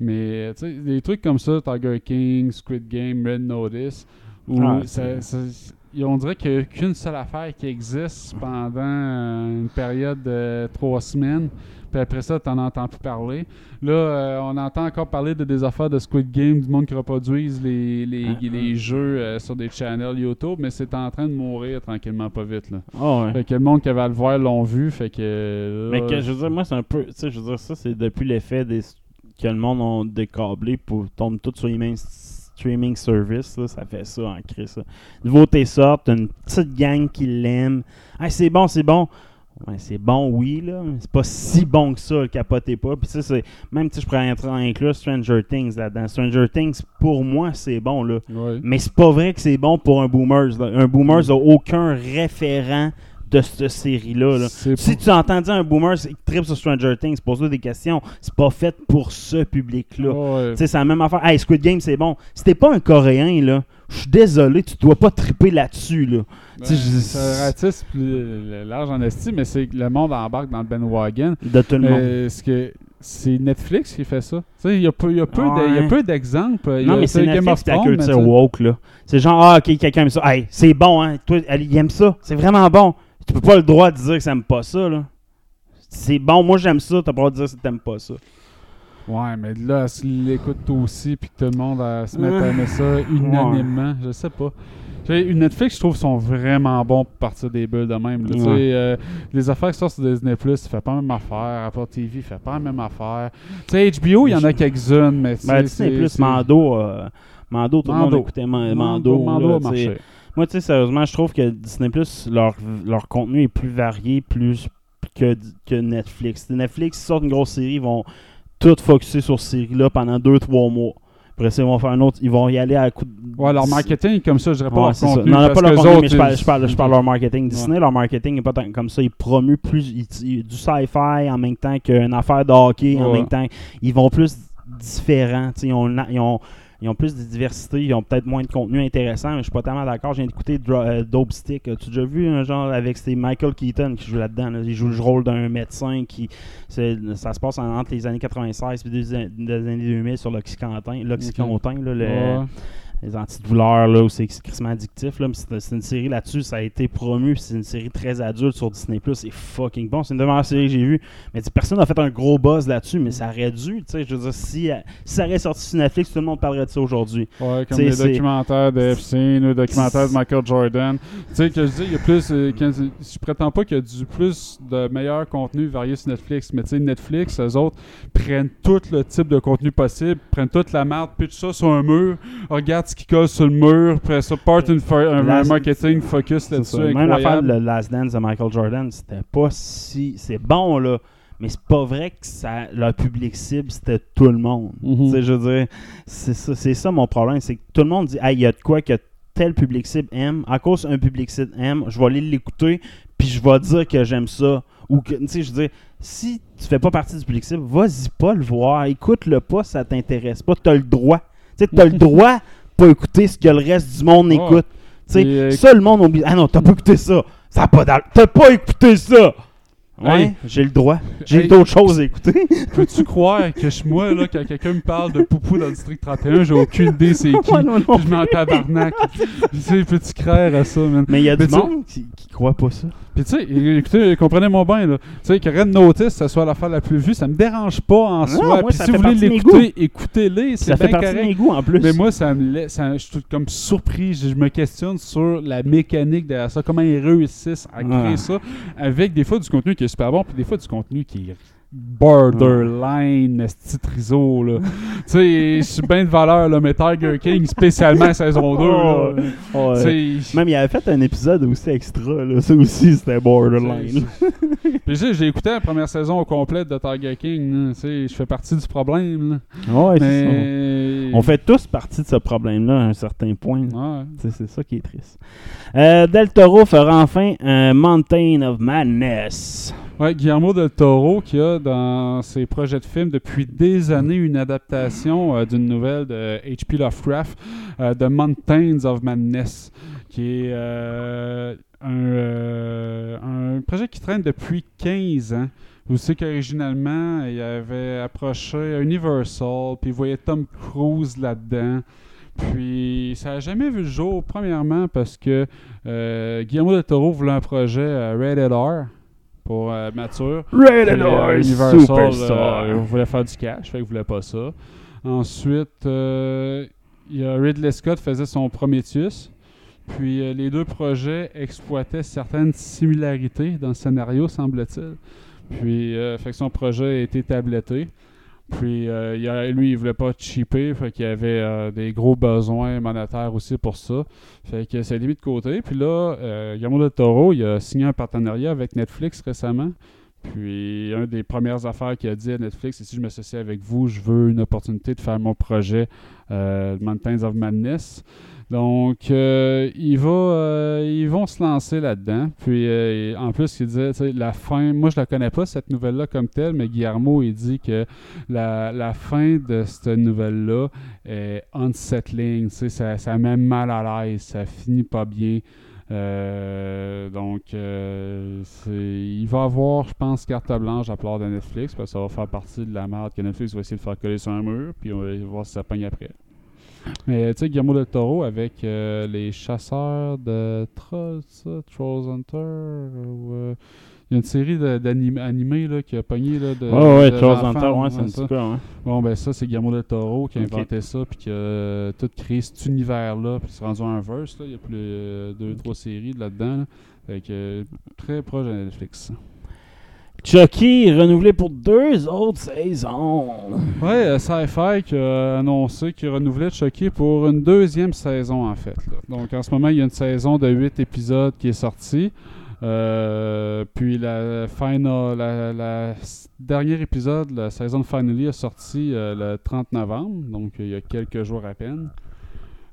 Mais tu sais, des trucs comme ça, Tiger King, Squid Game, Red Notice, où Ah, ça- ça- y- on dirait qu'il n'y a qu'une seule affaire qui existe pendant euh, une période de trois semaines. Puis après ça, tu n'en entends plus parler. Là, euh, on entend encore parler de des affaires de Squid Game, du monde qui reproduisent les, les, Ah, les jeux euh, sur des channels YouTube, mais c'est en train de mourir tranquillement, pas vite. Là. Ah ouais. Fait que le monde qui avait à le voir l'ont vu, fait que... Mais que, je veux dire, moi, c'est un peu. Tu sais, je veux dire, ça, c'est depuis l'effet des que le monde a décâblé pour tomber tout sur les mêmes streaming services. là, ça fait ça en crise. ça. Nouveauté sortent, t'as une petite gang qui l'aime. Hey, c'est bon, c'est bon. Ouais, c'est bon, oui, là. mais C'est pas si bon que ça, le capotez pas. Puis ça, c'est. Même, sais, je pourrais entrer- inclure Stranger Things là-dedans. Stranger Things, pour moi, c'est bon, là. ouais. Mais c'est pas vrai que c'est bon pour un Boomers. là. Un Boomers n'a aucun référent de cette série-là. là. Si tu entends dire un Boomers qui tripe sur Stranger Things, pose-toi des questions. C'est pas fait pour ce public-là. Ouais. Tu sais, c'est la même affaire. Hey, Squid Game, c'est bon. Si t'es pas un Coréen, là, je suis désolé, tu dois pas triper là-dessus, là. Ben, c'est ratisse plus euh, large en estime, mais c'est que le monde embarque dans le bandwagon. De tout le monde. Euh, ce que c'est Netflix qui fait ça? Tu sais, il y a peu, y a peu Ouais. d'exemples. Non, a- mais c'est Netflix culture sais, woke, là. C'est genre, ah, ok, quelqu'un aime ça. Hey, c'est bon, hein. Toi, il aime ça. C'est vraiment bon. Tu peux pas le droit de dire que ça aime pas ça, là. C'est bon, moi j'aime ça, t'as pas le droit de dire que t'aimes pas ça. Ouais, mais là, s'il l'écoute aussi, puis que tout le monde euh, se met à aimer ça unanimement, je sais pas. Sais, Netflix, je trouve, sont vraiment bons pour partir des bulles de même. là. Ouais. euh, les affaires qui sortent sur Disney+, ça fait pas la même affaire. Apple TV fait pas la même affaire. Tu sais, HBO, il y en a quelques-unes, mais Ben, Disney c'est- Plus, Mando, euh, Mando, tout le monde écoutait Ma- Mando, Mando. A marché. Moi, tu sais, sérieusement, je trouve que Disney Plus, leur, leur contenu est plus varié plus que, que Netflix. Netflix, ils sortent une grosse série, ils vont tout focuser sur cette série-là pendant 2-3 mois. Après ça, ils vont faire un autre, ils vont y aller à coup de. Ouais, leur marketing, comme ça, je dirais pas Ouais, leur contenu. Non, pas leur contenu, autres, mais je parle, ils- je parle, je parle leur marketing. Ouais. Disney, leur marketing n'est pas tant comme ça. Ils promuent plus ils- ils- du sci-fi en même temps qu'une affaire de hockey, en même temps. Ils vont plus différents. Ils ont, ils, ont, ils ont plus de diversité, ils ont peut-être moins de contenu intéressant, mais je suis pas tellement d'accord. D'écouter Dro- euh, Dope Stick. As-tu déjà vu un genre avec Michael Keaton qui joue là-dedans? là? Il joue le rôle d'un médecin qui. Ça se passe en- entre les années 96 et les années 2000 sur l'Oxycontin. L'Oxycontin, là, le. Les antidouleurs, là, où c'est crissement addictif. Là, mais c'est, c'est une série là-dessus, ça a été promu, c'est une série très adulte sur Disney+. C'est fucking bon, c'est une des meilleures séries que j'ai vues. Mais personne n'a fait un gros buzz là-dessus, mais ça aurait dû, tu sais, je veux dire, si, euh, si ça aurait sorti sur Netflix, tout le monde parlerait de ça aujourd'hui. Ouais, comme les documentaires de Epstein ou les documentaires de Michael Jordan. Tu sais, que je dis, il y a plus. euh, quand- je prétends pas qu'il y a du plus de meilleur contenu varié sur Netflix, mais tu sais, Netflix, eux autres, prennent tout le type de contenu possible, prennent toute la merde, pitchent ça sur un mur, regarde ce qui colle sur le mur, après ça, part un, marketing focus C'est là-dessus. ça. Même l'affaire de le Last Dance de Michael Jordan, c'était pas si... C'est bon, là, mais c'est pas vrai que ça, leur public cible, c'était tout le monde. Mhm. Tu sais, je veux dire, c'est ça, c'est ça mon problème, c'est que tout le monde dit, hey, il y a de quoi que tel public cible aime. À cause un public cible aime, je vais aller l'écouter, puis je vais dire que j'aime ça. Ou que, tu sais, je veux dire, si tu fais pas partie du public cible, vas-y pas le voir, écoute-le pas, ça t'intéresse pas, t'as le droit. Tu sais, t'as le [LAUGHS] droit pas écouter ce que le reste du monde Ouais. écoute. Tu sais, Et, euh, ça, le monde oublie. Ah non, t'as pas écouté ça. Ça a pas d'al- T'as pas écouté ça. Ouais, Hey. j'ai le droit. J'ai Hey. d'autres choses à écouter. [LAUGHS] Peux-tu croire que je, moi, là, quand quelqu'un me parle de Poupou dans le district 31, j'ai aucune idée c'est [LAUGHS] qui. Ouais, non, non Puis je m'en tabarnak. [LAUGHS] Tu sais, peux-tu croire à ça, man? Mais il y a Mais du monde qui, qui crois pas ça. Puis tu sais, écoutez, comprenez-moi bien, là. Tu sais, que Red Notice, ça soit l'affaire la plus vue, ça me dérange pas en Non, soi. moi, Puis ça si fait vous voulez de mes l'écouter, écoutez-les, Ça fait partie de correct. mes goûts en plus. Mais moi, ça me laisse, ça- je suis tout comme surpris. Je, je me questionne sur la mécanique derrière ça, comment ils réussissent à créer Ah. ça, avec des fois du contenu qui est super bon, puis des fois du contenu qui est borderline, esti triso, là. [LAUGHS] tu sais, je suis bien de valeur, là, mais Tiger King, spécialement saison [LAUGHS] 2, Oh, là. oh, ouais. Même il avait fait un épisode aussi extra, là. ça aussi c'était borderline. [LAUGHS] Puis j'ai écouté la première saison au complet de Tiger King. Tu sais, je fais partie du problème. là. Ouais. Mais... On fait tous partie de ce problème-là à un certain point. Ouais. C'est c'est ça qui est triste. Euh, Del Toro fera enfin un Mountain of Madness. Ouais, Guillermo del Toro qui a dans ses projets de films depuis des années une adaptation euh, d'une nouvelle de H.P. Lovecraft, euh, The Mountains of Madness, qui est euh, un, euh, projet qui traîne depuis 15 ans. Vous savez qu'originalement, il avait approché Universal, puis il voyait Tom Cruise là-dedans. Puis ça n'a jamais vu le jour, premièrement parce que euh, Guillermo del Toro voulait un projet euh, Rated R pour euh, mature. Euh, Universal Superstar. euh, voulait faire du cash, fait qu'il voulait pas ça. Ensuite, euh, il y a Ridley Scott faisait son Prometheus. Puis euh, les deux projets exploitaient certaines similarités dans le scénario, semble-t-il. Puis, fait que son projet a été tabletté. Puis, euh, il a- lui, il voulait pas cheaper, fait qu'il avait euh, des gros besoins monétaires aussi pour ça. Fait que c'est mis de côté. Puis là, euh, Guillermo del Toro, il a signé un partenariat avec Netflix récemment. Puis, une des premières affaires qu'il a dit à Netflix, c'est si je m'associe avec vous, je veux une opportunité de faire mon projet euh, Mountains of Madness. Donc, euh, il va, euh, ils vont se lancer là-dedans. Puis, euh, en plus, il disait, la fin, moi, je la connais pas, cette nouvelle-là comme telle, mais Guillermo, il dit que la, fin de cette nouvelle-là est unsettling. Ça, ça met mal à l'aise, ça finit pas bien. Euh, donc, euh, il va avoir, je pense, carte blanche à part de Netflix, parce que ça va faire partie de la merde que Netflix va essayer de faire coller sur un mur, puis on va voir si ça pogne après. Mais tu sais, Guillermo del Toro avec euh, les chasseurs de trolls, Trolls Hunter, ou, euh, il y a une série de- d'anim- animés là, qui a pogné là, de. Ouais, ouais, de Charles Hunter, ouais, c'est un petit peu, ouais. Bon, ben ça, c'est Guillermo del Toro qui a inventé ça, puis qui a euh, tout créé cet univers-là, puis c'est rendu un verse, là. Il y a plus euh, deux, trois séries de là-dedans, là. Fait que très proche de Netflix. Chucky renouvelé pour deux autres saisons. Ouais, euh, Sci-Fi qui a annoncé qu'il renouvelait Chucky pour une deuxième saison, en fait. Donc, en ce moment, il y a une saison de 8 épisodes qui est sortie. Euh, puis, la, final, la, épisode, la saison de Finally, est sorti euh, le 30 novembre, donc il y a quelques jours à peine.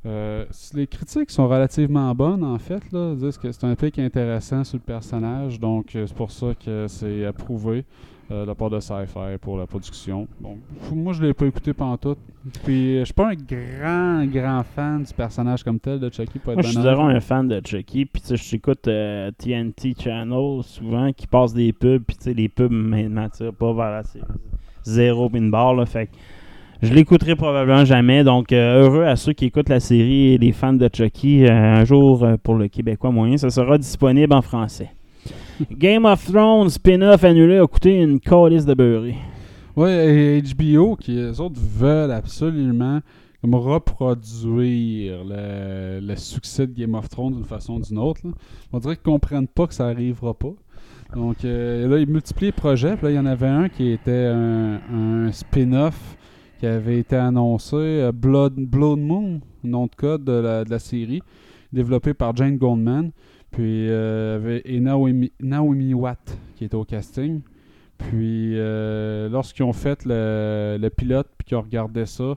Euh, les critiques sont relativement bonnes, en fait. Là. Ils disent que c'est un pic intéressant sur le personnage, donc euh, c'est pour ça que c'est approuvé euh, de la part de Sci-Fi pour la production. Bon, moi, je l'ai pas écouté pantoute. Puis, euh, je suis pas un grand, grand fan du personnage comme tel de Chucky. Pour être Moi, je suis zéro un fan de Chucky. Puis, tu sais, j'écoute euh, TNT Channel souvent qui passe des pubs. Puis, tu sais, les pubs ne m'attirent pas vers la série. Zéro pin bar, là. Fait que je l'écouterai probablement jamais. Donc, euh, heureux à ceux qui écoutent la série et les fans de Chucky. euh, un jour, euh, pour le Québécois moyen, ça sera disponible en français. [LAUGHS] Game of Thrones spin-off annulé a coûté une calice de beurré. Ouais, et HBO, qui eux autres veulent absolument comme reproduire le, le succès de Game of Thrones d'une façon ou d'une autre. là. On dirait qu'ils comprennent pas que ça arrivera pas. Donc euh, là, ils multiplient les projets. Puis là, il y en avait un qui était un, un spin-off qui avait été annoncé, euh, Blood, Moon, nom de code de la, série, développé par Jane Goldman. Puis euh, avait- et Naomi, Naomi Watt qui était au casting. Puis euh, lorsqu'ils ont fait le, le pilote puis qu'ils ont regardé ça,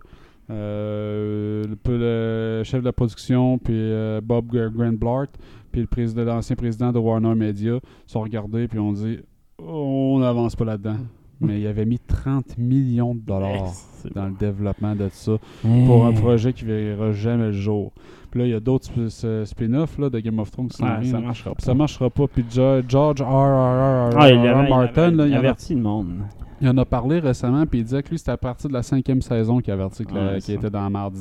euh, le, chef de la production, puis Bob Gr- Grandblart, puis le président, l'ancien président de Warner Media sont regardés puis ont dit on n'avance pas là-dedans. Mais il avait mis 30 millions de dollars dans bon. le développement de ça pour un projet qui verra jamais le jour. Puis là, il y a d'autres sp- sp- spin-offs là, de Game of Thrones qui viennent, ça marchera pas. ça marchera pas. Puis George R. R. R. Ah, il R. avait, il Martin, avait là, il le monde. Il en a parlé récemment, puis il disait que lui, c'était à partir de la cinquième saison qu'il avertit qu'il était dans la marde.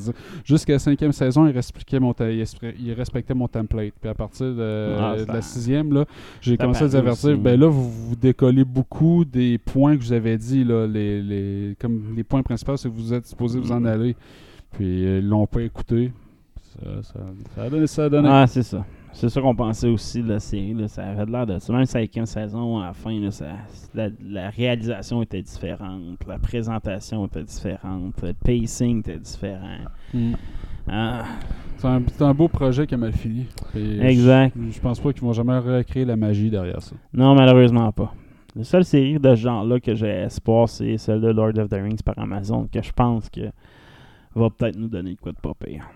Jusqu'à la cinquième saison, il respectait mon, il respectait mon template. Puis à partir de, Ah, de la sixième, j'ai commencé à les avertir. aussi. Ben là, vous, vous décollez beaucoup des points que je vous avais dit, là, les, les, comme les points principaux, c'est que vous êtes supposé vous en aller. Puis euh, ils l'ont pas écouté. Ça, ça, ça a donné. Ça a donné. Ah, c'est ça. C'est ça qu'on pensait aussi de la série. Là. Ça avait l'air de ça. Même cinquième saison, à la fin, là, ça- la, la réalisation était différente. La présentation était différente. Le pacing était différent. Mm. Ah, C'est un, beau projet qui a mal fini. Exact. Je, je pense pas qu'ils vont jamais recréer la magie derrière ça. non, malheureusement pas. La seule série de ce genre-là que j'ai espoir, c'est celle de Lord of the Rings par Amazon, que je pense que va peut-être nous donner de quoi de pas pire.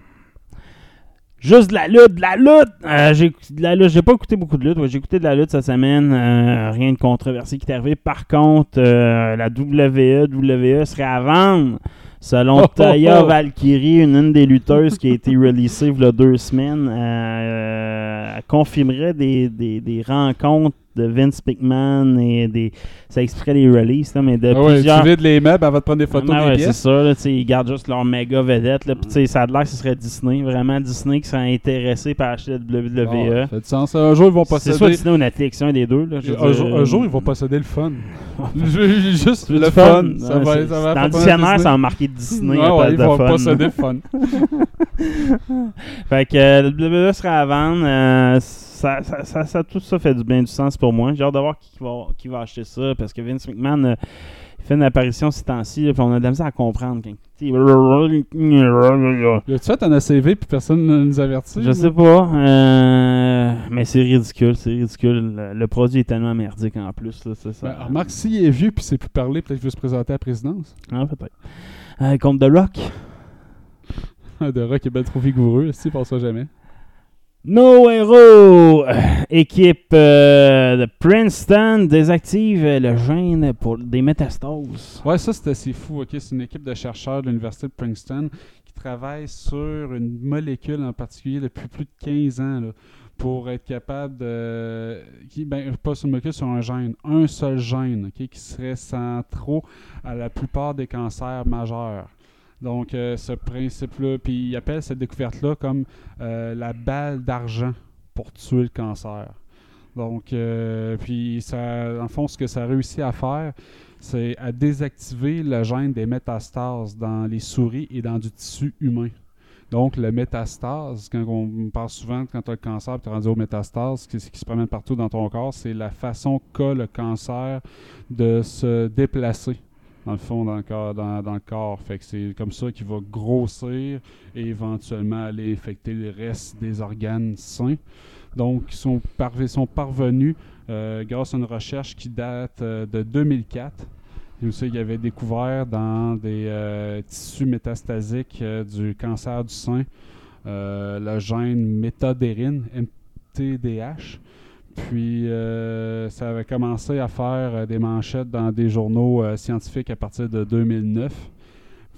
Juste de la lutte, de la lutte! Euh, j'ai de la lutte, j'ai pas écouté beaucoup de lutte. ouais, j'ai écouté de la lutte cette semaine. euh, rien de controversé qui est arrivé. Par contre, euh, la WWE, WWE serait à vendre. Selon Oh, oh, Taya oh. Valkyrie, une, une des lutteuses qui a été releasée il y a deux semaines, euh, elle confirmerait des, des, des rencontres de Vince McMahon et des. Ça expliquerait les releases, là, mais de Ah ouais, plusieurs. Tu vides les meubles, va te prendre des photos Ah des ouais, c'est ça, là, ils gardent juste leur méga vedette. Là, puis, tu sais, ça a l'air que ce serait Disney, vraiment Disney qui serait intéressé par acheter la WWE. Ah, ça fait du sens. Un jour, ils vont c'est posséder. soit Disney ou Netflix, un des deux. Là, je un, dire, jour, un jour, ils vont posséder le fun. [LAUGHS] [LAUGHS] Juste c'est le fun. Ouais, Ça va, c'est- ça va dans le dictionnaire, ça va marquer Disney ouais, ils de vont fun. posséder le fun. [LAUGHS] Fait que euh, le WWE sera à vendre. euh, ça, ça, ça, ça- tout ça fait du bien du sens pour moi. J'ai hâte de voir qui va, qui va acheter ça parce que Vince McMahon euh, fait une apparition ces temps-ci. puis on a de la misère à comprendre. quand- tu sais, Tu fait un ACV puis personne ne nous avertit. Je sais pas. euh, mais c'est ridicule. C'est ridicule. Le, le produit est tellement merdique en plus. Là, c'est ça. Ben, remarque, s'il est vieux puis sait plus parler, peut-être qu'il veut se présenter à la présidence. Ah, peut-être. Euh, contre The Rock. [LAUGHS] De Rock est bien trop vigoureux, si passe ça jamais. No Hero, équipe euh, de Princeton, désactive le gène pour des métastases. Ouais, ça c'est assez fou. ok? C'est une équipe de chercheurs de l'Université de Princeton qui travaille sur une molécule en particulier depuis plus de 15 ans pour être capable de. Qui, ben, pas sur une molécule, sur un gène. Un seul gène qui serait centraux à la plupart des cancers majeurs. Donc, euh, ce principe-là, puis ils appellent cette découverte-là comme euh, la balle d'argent pour tuer le cancer. Donc, euh, puis, en fond, ce que ça réussit à faire, c'est à désactiver le gène des métastases dans les souris et dans du tissu humain. Donc, le métastase, quand on parle souvent, quand tu as le cancer tu es rendu aux métastases, qui, qui se promène partout dans ton corps, c'est la façon qu'a le cancer de se déplacer, dans le fond, dans le corps. Fait que c'est comme ça qu'il va grossir et éventuellement aller infecter le reste des organes sains. Donc, ils sont, parve- sont parvenus, euh, grâce à une recherche qui date euh, de 2004, et aussi, il avait découvert dans des euh, tissus métastasiques du cancer du sein le gène métadérine, MTDH. Puis, euh, ça avait commencé à faire euh, des manchettes dans des journaux euh, scientifiques à partir de 2009.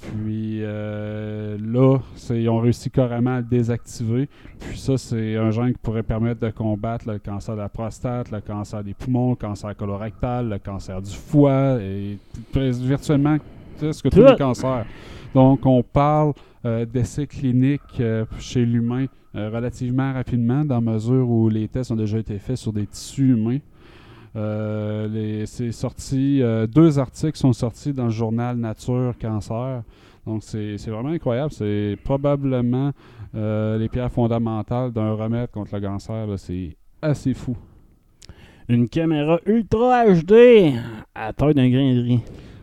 Puis euh, là, ils ont réussi carrément à le désactiver. Puis ça, c'est un gène qui pourrait permettre de combattre le cancer de la prostate, le cancer des poumons, le cancer colorectal, le cancer du foie et virtuellement presque tous les cancers. Donc, on parle d'essais cliniques euh, chez l'humain euh, relativement rapidement, dans mesure où les tests ont déjà été faits sur des tissus humains. Euh, c'est sorti, euh, deux articles sont sortis dans le journal Nature Cancer. Donc, c'est vraiment incroyable. C'est probablement euh, les pierres fondamentales d'un remède contre le cancer. C'est assez fou. Une caméra Ultra HD à taille d'un grain de riz.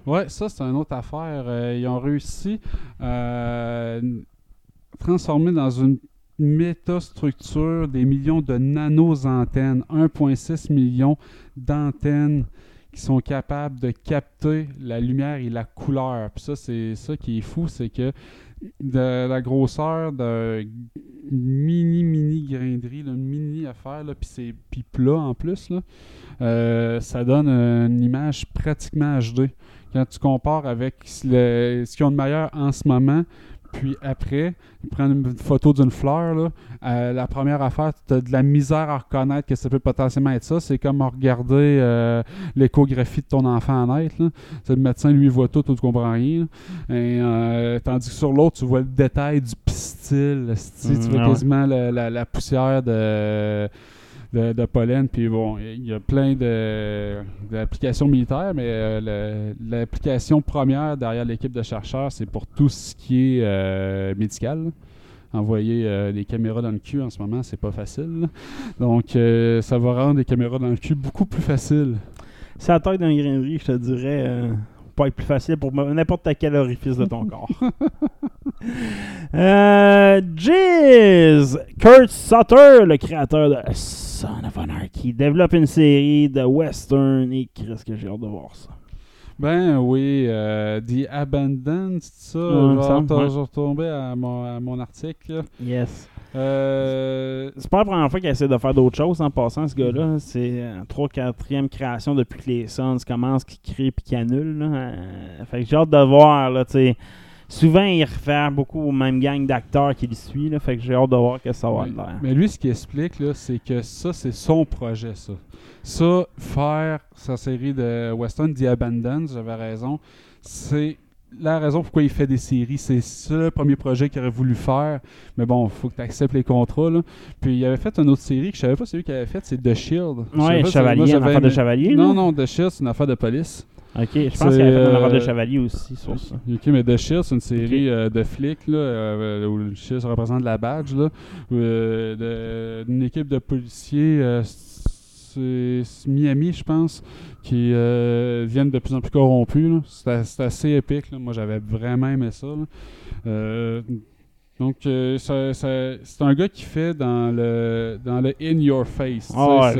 Ouais, ça, c'est une autre affaire. Euh, ils ont réussi à transformer dans une métastructure des millions de nano-antennes, 1,6 million d'antennes qui sont capables de capter la lumière et la couleur. Puis ça, c'est ça qui est fou, c'est que de la grosseur d'un mini, mini grain de mini affaire, là, puis c'est puis plat en plus, euh, ça donne une image pratiquement HD. Quand tu compares avec le- ce qu'ils ont de meilleur en ce moment, Puis après, ils prennent une photo d'une fleur. Là. Euh, la première affaire, tu as de la misère à reconnaître que ça peut potentiellement être ça. C'est comme regarder euh, l'échographie de ton enfant naître. là. C'est le médecin, lui, voit tout, tu comprends rien. Et, euh, tandis que sur l'autre, tu vois le détail du pistil. tu vois ah ouais. quasiment la, la- la poussière de, de, pollen. Puis bon, il y a plein d'applications militaires, mais euh, l'application première derrière l'équipe de chercheurs, c'est pour tout ce qui est euh, médical. Envoyer euh, des caméras dans le cul en ce moment, c'est pas facile. Donc, euh, ça va rendre les caméras dans le cul beaucoup plus facile. C'est la taille d'un grain de riz, je te dirais, pas être plus facile pour n'importe quel orifice de ton [LAUGHS] corps. euh, Jizz! Kurt Sutter, le créateur de Son of Anarchy, développe une série de western et qu'est-ce que j'ai hâte de voir ça. Ben oui, euh, The Abandoned, c'est ça? Je vais semble, re- ouais. je vais retomber à mon, à mon article. Yes. Euh, C'est pas la première fois qu'il essaie de faire d'autres choses en passant, ce gars-là. C'est euh, 3-4e création depuis que les Suns commencent, qui créent puis qui annulent. là. Euh, fait que j'ai hâte de voir. Là. Souvent, il réfère beaucoup aux mêmes gangs d'acteurs qui le suivent. Là, fait que j'ai hâte de voir que ça va Ouais. l'air. Mais lui, ce qu'il explique, là, c'est que ça, c'est son projet, ça. Ça, faire sa série de Western, The Abandoned, j'avais raison, c'est la raison pourquoi il fait des séries. C'est ça le premier projet qu'il aurait voulu faire. Mais bon, il faut que tu acceptes les contrats. Là. Puis il avait fait une autre série que je savais pas celui qu'il avait fait, c'est The Shield. Ouais, c'est- Chevalier, moi, une affaire de Chevalier. Non, non, The Shield, c'est une affaire de police. Ok, je pense C'est, qu'il avait fait une euh, affaire de Chevalier aussi sur ça. Ok, mais The Shield, c'est une série euh, de flics là, euh, où le Shield représente la badge là, euh, d'une équipe de policiers. euh, c'est c'est Miami, je pense, qui euh, viennent de plus en plus corrompus. C'est assez épique. là. Moi, j'avais vraiment aimé ça. Euh, donc, euh, ça- ça- c'est un gars qui fait dans le dans le in your face. Ah ouais, c'est-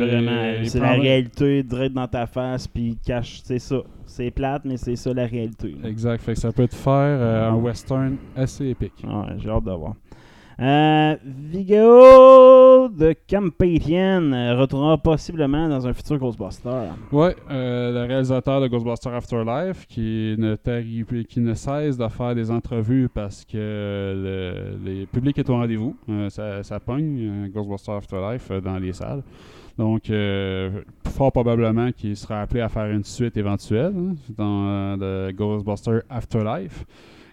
vraiment. la réalité direct dans ta face, puis cache, c'est ça. C'est plate, mais c'est ça la réalité. là. Exact. Fait que ça peut te faire un western assez épique. Ouais, j'ai hâte de voir. Euh, Vigo de Campatien euh, retournera possiblement dans un futur Ghostbuster. Ouais, euh, le réalisateur de Ghostbusters Afterlife qui ne, qui ne cesse de faire des entrevues parce que le, public est au rendez-vous. Euh, ça, ça pogne, euh, Ghostbusters Afterlife, euh, dans les salles. Donc, fort probablement qu'il sera appelé à faire une suite éventuelle hein, dans le Ghostbusters Afterlife.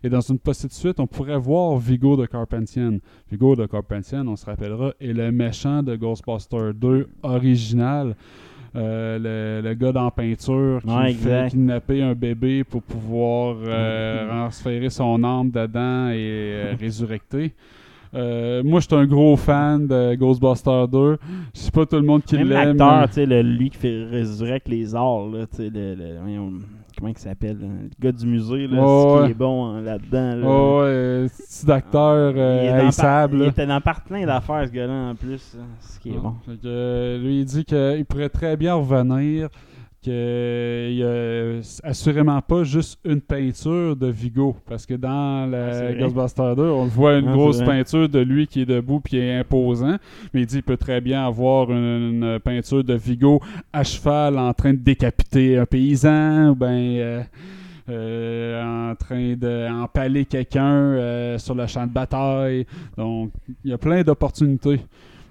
Et dans une possible suite, on pourrait voir Vigo de Carpentier. Vigo de Carpentier, on se rappellera, est le méchant de Ghostbusters 2 original. Euh, le, le gars dans peinture qui Ouais, fait kidnapper un bébé pour pouvoir euh, transférer son âme dedans et euh, [LAUGHS] résurrecter. Euh, moi, je suis un gros fan de Ghostbusters 2. Je sais pas tout le monde qui l'aime. l'acteur, tu sais, le- lui qui fait résurrecte les arts, là, tu sais, le, comment il s'appelle, là, le gars du musée, là, ce qui est bon hein, là-dedans. là. Oh, ouais, petit d'acteur il, est euh, dans par- il était dans plein d'affaires, ce gars-là, en plus, hein, ce qui est Ah, bon. euh, lui, il dit qu'il pourrait très bien revenir, qu'il n'y a assurément pas juste une peinture de Vigo. Parce que dans Ah. Ghostbusters 2, on voit une Ah, grosse peinture de lui qui est debout puis qui est imposant. Mais il dit qu'il peut très bien avoir une, une peinture de Vigo à cheval en train de décapiter un paysan ou bien. euh, euh, en train d'empaler quelqu'un euh, sur le champ de bataille. Donc, il y a plein d'opportunités.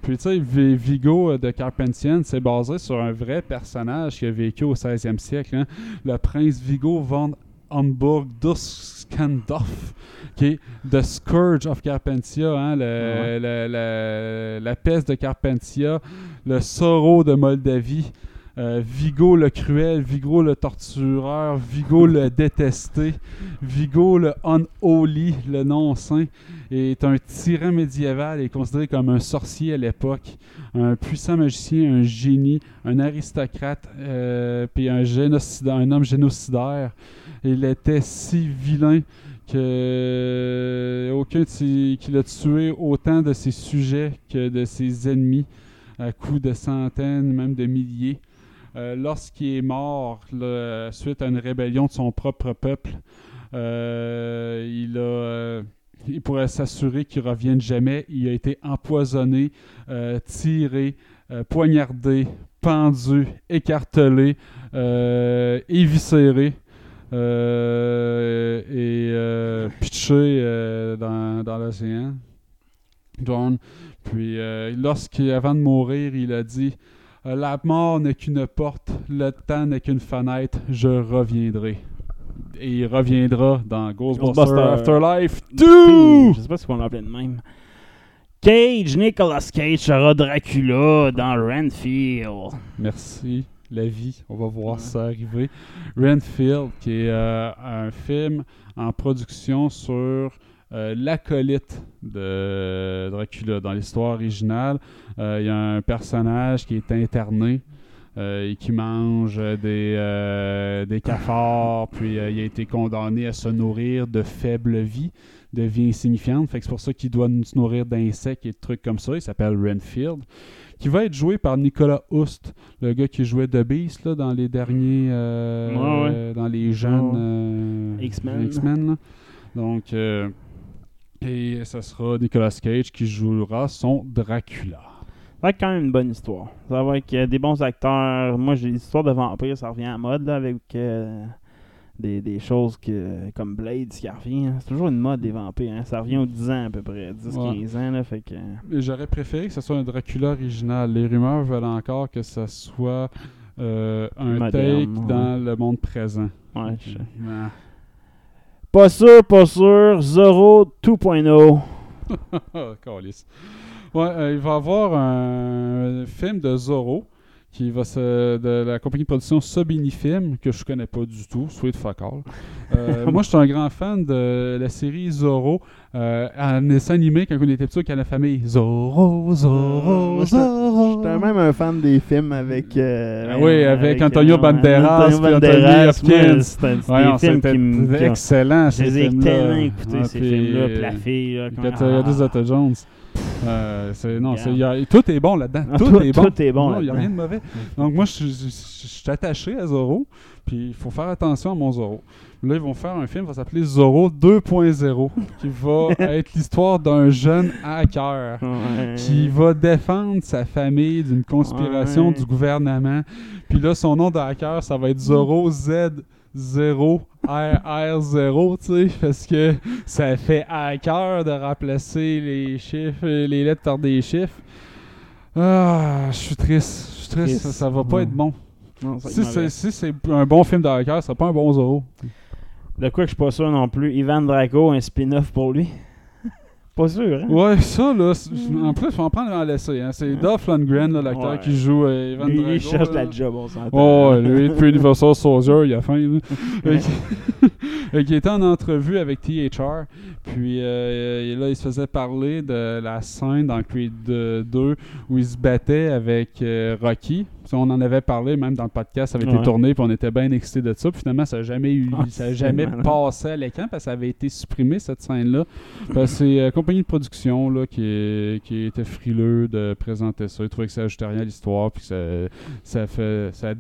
Puis, tu sais, Vi- Vigo euh, de Carpentien, c'est basé sur un vrai personnage qui a vécu au 16e siècle. hein. Le prince Vigo von Hamburg Duskendorf, qui est The Scourge of Carpentia, hein, le- Ouais. le- le- la peste de Carpentia, le Sorrow de Moldavie. Euh, Vigo le cruel, Vigo le tortureur, Vigo le détesté, Vigo le unholy, le non-saint, est un tyran médiéval et considéré comme un sorcier à l'époque, un puissant magicien, un génie, un aristocrate, euh, puis un, un homme génocidaire. Il était si vilain que aucun qu'il a tué autant de ses sujets que de ses ennemis à coups de centaines, même de milliers. Euh, Lorsqu'il est mort suite à une rébellion de son propre peuple, euh, il a, euh, pourrait s'assurer qu'il revienne jamais. Il a été empoisonné, tiré, poignardé, pendu, écartelé, éviscéré. et pitché dans, l'océan. John. Puis, lorsqu'avant de mourir, il a dit La mort n'est qu'une porte, le temps n'est qu'une fenêtre, je reviendrai. Et il reviendra dans Ghostbusters, Ghostbusters. Afterlife Deux! 2 Je sais pas si on l'appelait de même. Cage, Nicolas Cage sera Dracula dans Renfield. Merci, la vie. On va voir ça arriver. Renfield, qui est euh, un film en production sur euh, l'acolyte de Dracula. Dans l'histoire originale, euh, il y a un personnage qui est interné. euh, et qui mange des, euh, des cafards, puis euh, il a été condamné à se nourrir de faible vie, de vie insignifiante. Fait que c'est pour ça qu'il doit nous nourrir d'insectes et de trucs comme ça. Il s'appelle Renfield qui va être joué par Nicolas Houst, le gars qui jouait The Beast là, dans les derniers, euh, Ouais, ouais. euh, dans les jeunes euh, X-Men. Donc, euh, et ça sera Nicolas Cage qui jouera son Dracula. Ça va être quand même une bonne histoire. Ça va être euh, des bons acteurs. Moi, j'ai l'histoire de vampires, ça revient à mode là, avec euh, des, des choses que, comme Blade qui revient. hein. C'est toujours une mode des vampires. hein. Ça revient aux 10 ans à peu près, 10-15 ans. Là, fait que, Mais J'aurais préféré que ce soit un Dracula original. Les rumeurs veulent encore que ce soit euh, un Moderne, take ouais. dans le monde présent. ouais, je-. Pas sûr, pas sûr. Zorro 2.0. [LAUGHS] Ah. Ouais, euh, il va y avoir un film de Zorro qui va se, de la compagnie de production Sobini Film que je connais pas du tout, Sweet Fuck All. Euh, [LAUGHS] moi, je suis un grand fan de la série Zorro, euh, dessin animé quand on était petit avec la famille. Zorro, Zorro, j'étais- Zorro. J'étais même un fan des films avec. euh, Ah oui, avec Antonio euh, Banderas, Antonio Banderas, Hopkins. C'était Ouais, des films qui excellent. Je les ai tellement écoutés, ces films-là. Puis la fille, regardé Ah. Zeta Jones. Euh, c'est- non, Regarde. c'est- il y a- tout est bon là-dedans. Ah, [LAUGHS] tout, tout- est bon. tout est bon Non, Il n'y a rien de mauvais. Donc, moi, je, suis attaché à Zorro. Puis, il faut faire attention à mon Zorro. Là, ils vont faire un film qui va s'appeler Zorro 2.0, [LAUGHS] qui va être l'histoire d'un jeune hacker Ouais. qui va défendre sa famille d'une conspiration Ouais. du gouvernement. Puis là, son nom de hacker, ça va être Zorro Z0 RR0, tu sais, parce que ça fait hacker de remplacer les chiffres, les lettres par des chiffres. Ah, je suis triste. Je suis triste. Triste. Ça, ça va pas Ouais. être bon. Non, ça va Si c'est si c'est un bon film de hacker, ça sera pas un bon Zorro. De quoi que je suis pas sûr non plus. Ivan Drago, un spin-off pour lui. Pas sûr, hein? Ouais, ça, là, en plus, faut en prendre et en laisser. Hein. C'est Dolph Lundgren, là, l'acteur Ouais. qui joue euh, Evan Lui, Drago. il cherche là. la job, on s'entend. Oh, lui, depuis Universal Soldier, il a faim. là. Qu'il [LAUGHS] était en entrevue avec THR. Puis euh, et là, il se faisait parler de la scène dans Creed 2 où il se battait avec euh, Rocky. Ça, on en avait parlé, même dans le podcast, ça avait été Ouais. tourné, puis on était bien excités de ça. Puis finalement, ça n'a jamais, eu, Ah, ça a jamais passé à l'écran parce que ça avait été supprimé, cette scène-là. C'est euh, compagnie de production là, qui, est- qui était frileux de présenter ça. Ils trouvaient que ça ajoutait rien à l'histoire, puis ça, ça, fait, ça,